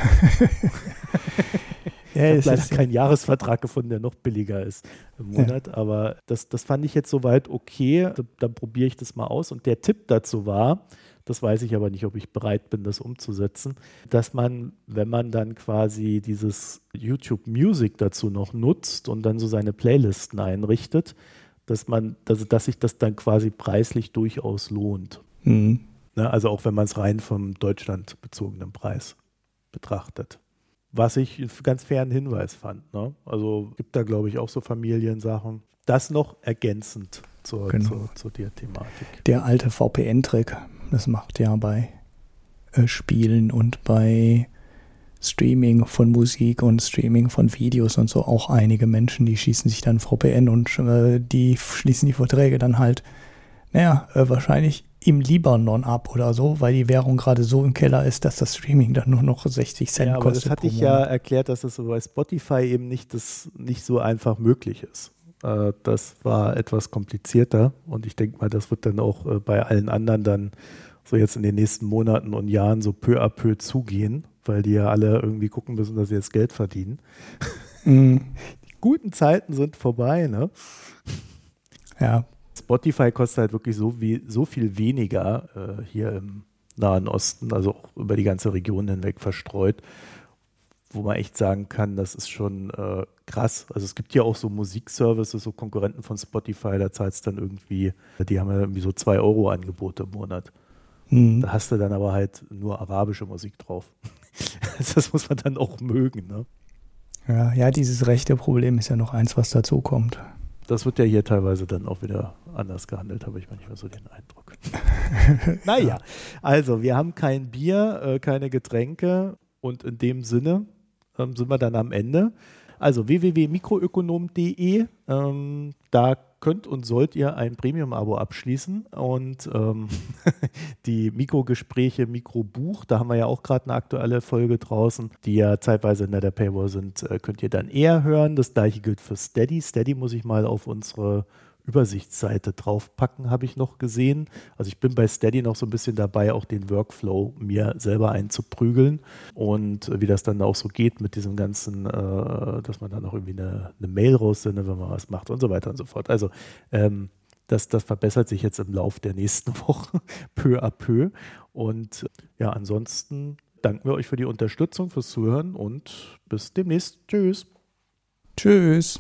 ja, ich habe leider keinen Jahresvertrag gefunden, der noch billiger ist im Monat, ja. aber das, das fand ich jetzt soweit okay. Dann probiere ich das mal aus. Und der Tipp dazu war, das weiß ich aber nicht, ob ich bereit bin, das umzusetzen, dass man, wenn man dann quasi dieses YouTube Music dazu noch nutzt und dann so seine Playlisten einrichtet, dass man, dass, dass sich das dann quasi preislich durchaus lohnt. Mhm. Ne, also auch wenn man es rein vom Deutschland bezogenen Preis betrachtet. Was ich einen ganz fairen Hinweis fand. Ne? Also gibt da, glaube ich, auch so Familiensachen. Das noch ergänzend zur, genau. zur, zur der Thematik. Der alte VPN-Trick, das macht ja bei äh, Spielen und bei Streaming von Musik und Streaming von Videos und so auch einige Menschen, die schießen sich dann VPN und äh, die schließen die Verträge dann halt, naja, äh, wahrscheinlich im Libanon ab oder so, weil die Währung gerade so im Keller ist, dass das Streaming dann nur noch 60 Cent ja, aber kostet. Das hatte ich ja erklärt, dass es so bei Spotify eben nicht, das, nicht so einfach möglich ist. Äh, das war etwas komplizierter und ich denke mal, das wird dann auch äh, bei allen anderen dann so jetzt in den nächsten Monaten und Jahren so peu à peu zugehen, weil die ja alle irgendwie gucken müssen, dass sie jetzt Geld verdienen. Mm. <laughs> Die guten Zeiten sind vorbei, ne? Ja, Spotify kostet halt wirklich so, wie, so viel weniger äh, hier im Nahen Osten, also auch über die ganze Region hinweg verstreut, wo man echt sagen kann, das ist schon äh, krass. Also es gibt ja auch so Musikservices, so Konkurrenten von Spotify, da zahlst du dann irgendwie, die haben ja irgendwie so 2 Euro Angebote im Monat. Mhm. Da hast du dann aber halt nur arabische Musik drauf. <laughs> das muss man dann auch mögen, ne? Ja, ja, dieses rechte Problem ist ja noch eins, was dazu kommt. Das wird ja hier teilweise dann auch wieder anders gehandelt, habe ich manchmal so den Eindruck. <laughs> naja, also wir haben kein Bier, äh, keine Getränke und in dem Sinne ähm, sind wir dann am Ende. Also www.mikroökonom.de, ähm, da könnt und sollt ihr ein Premium-Abo abschließen und ähm, <laughs> die Mikrogespräche, Mikrobuch, da haben wir ja auch gerade eine aktuelle Folge draußen, die ja zeitweise in der Paywall sind, äh, könnt ihr dann eher hören. Das gleiche gilt für Steady. Steady muss ich mal auf unsere Übersichtsseite draufpacken, habe ich noch gesehen. Also ich bin bei Steady noch so ein bisschen dabei, auch den Workflow mir selber einzuprügeln und wie das dann auch so geht mit diesem ganzen, äh, dass man dann auch irgendwie eine, eine, Mail raussendet, wenn man was macht und so weiter und so fort. Also ähm, das, das verbessert sich jetzt im Laufe der nächsten <laughs> Woche peu à peu. Und ja, ansonsten danken wir euch für die Unterstützung, fürs Zuhören und bis demnächst. Tschüss. Tschüss.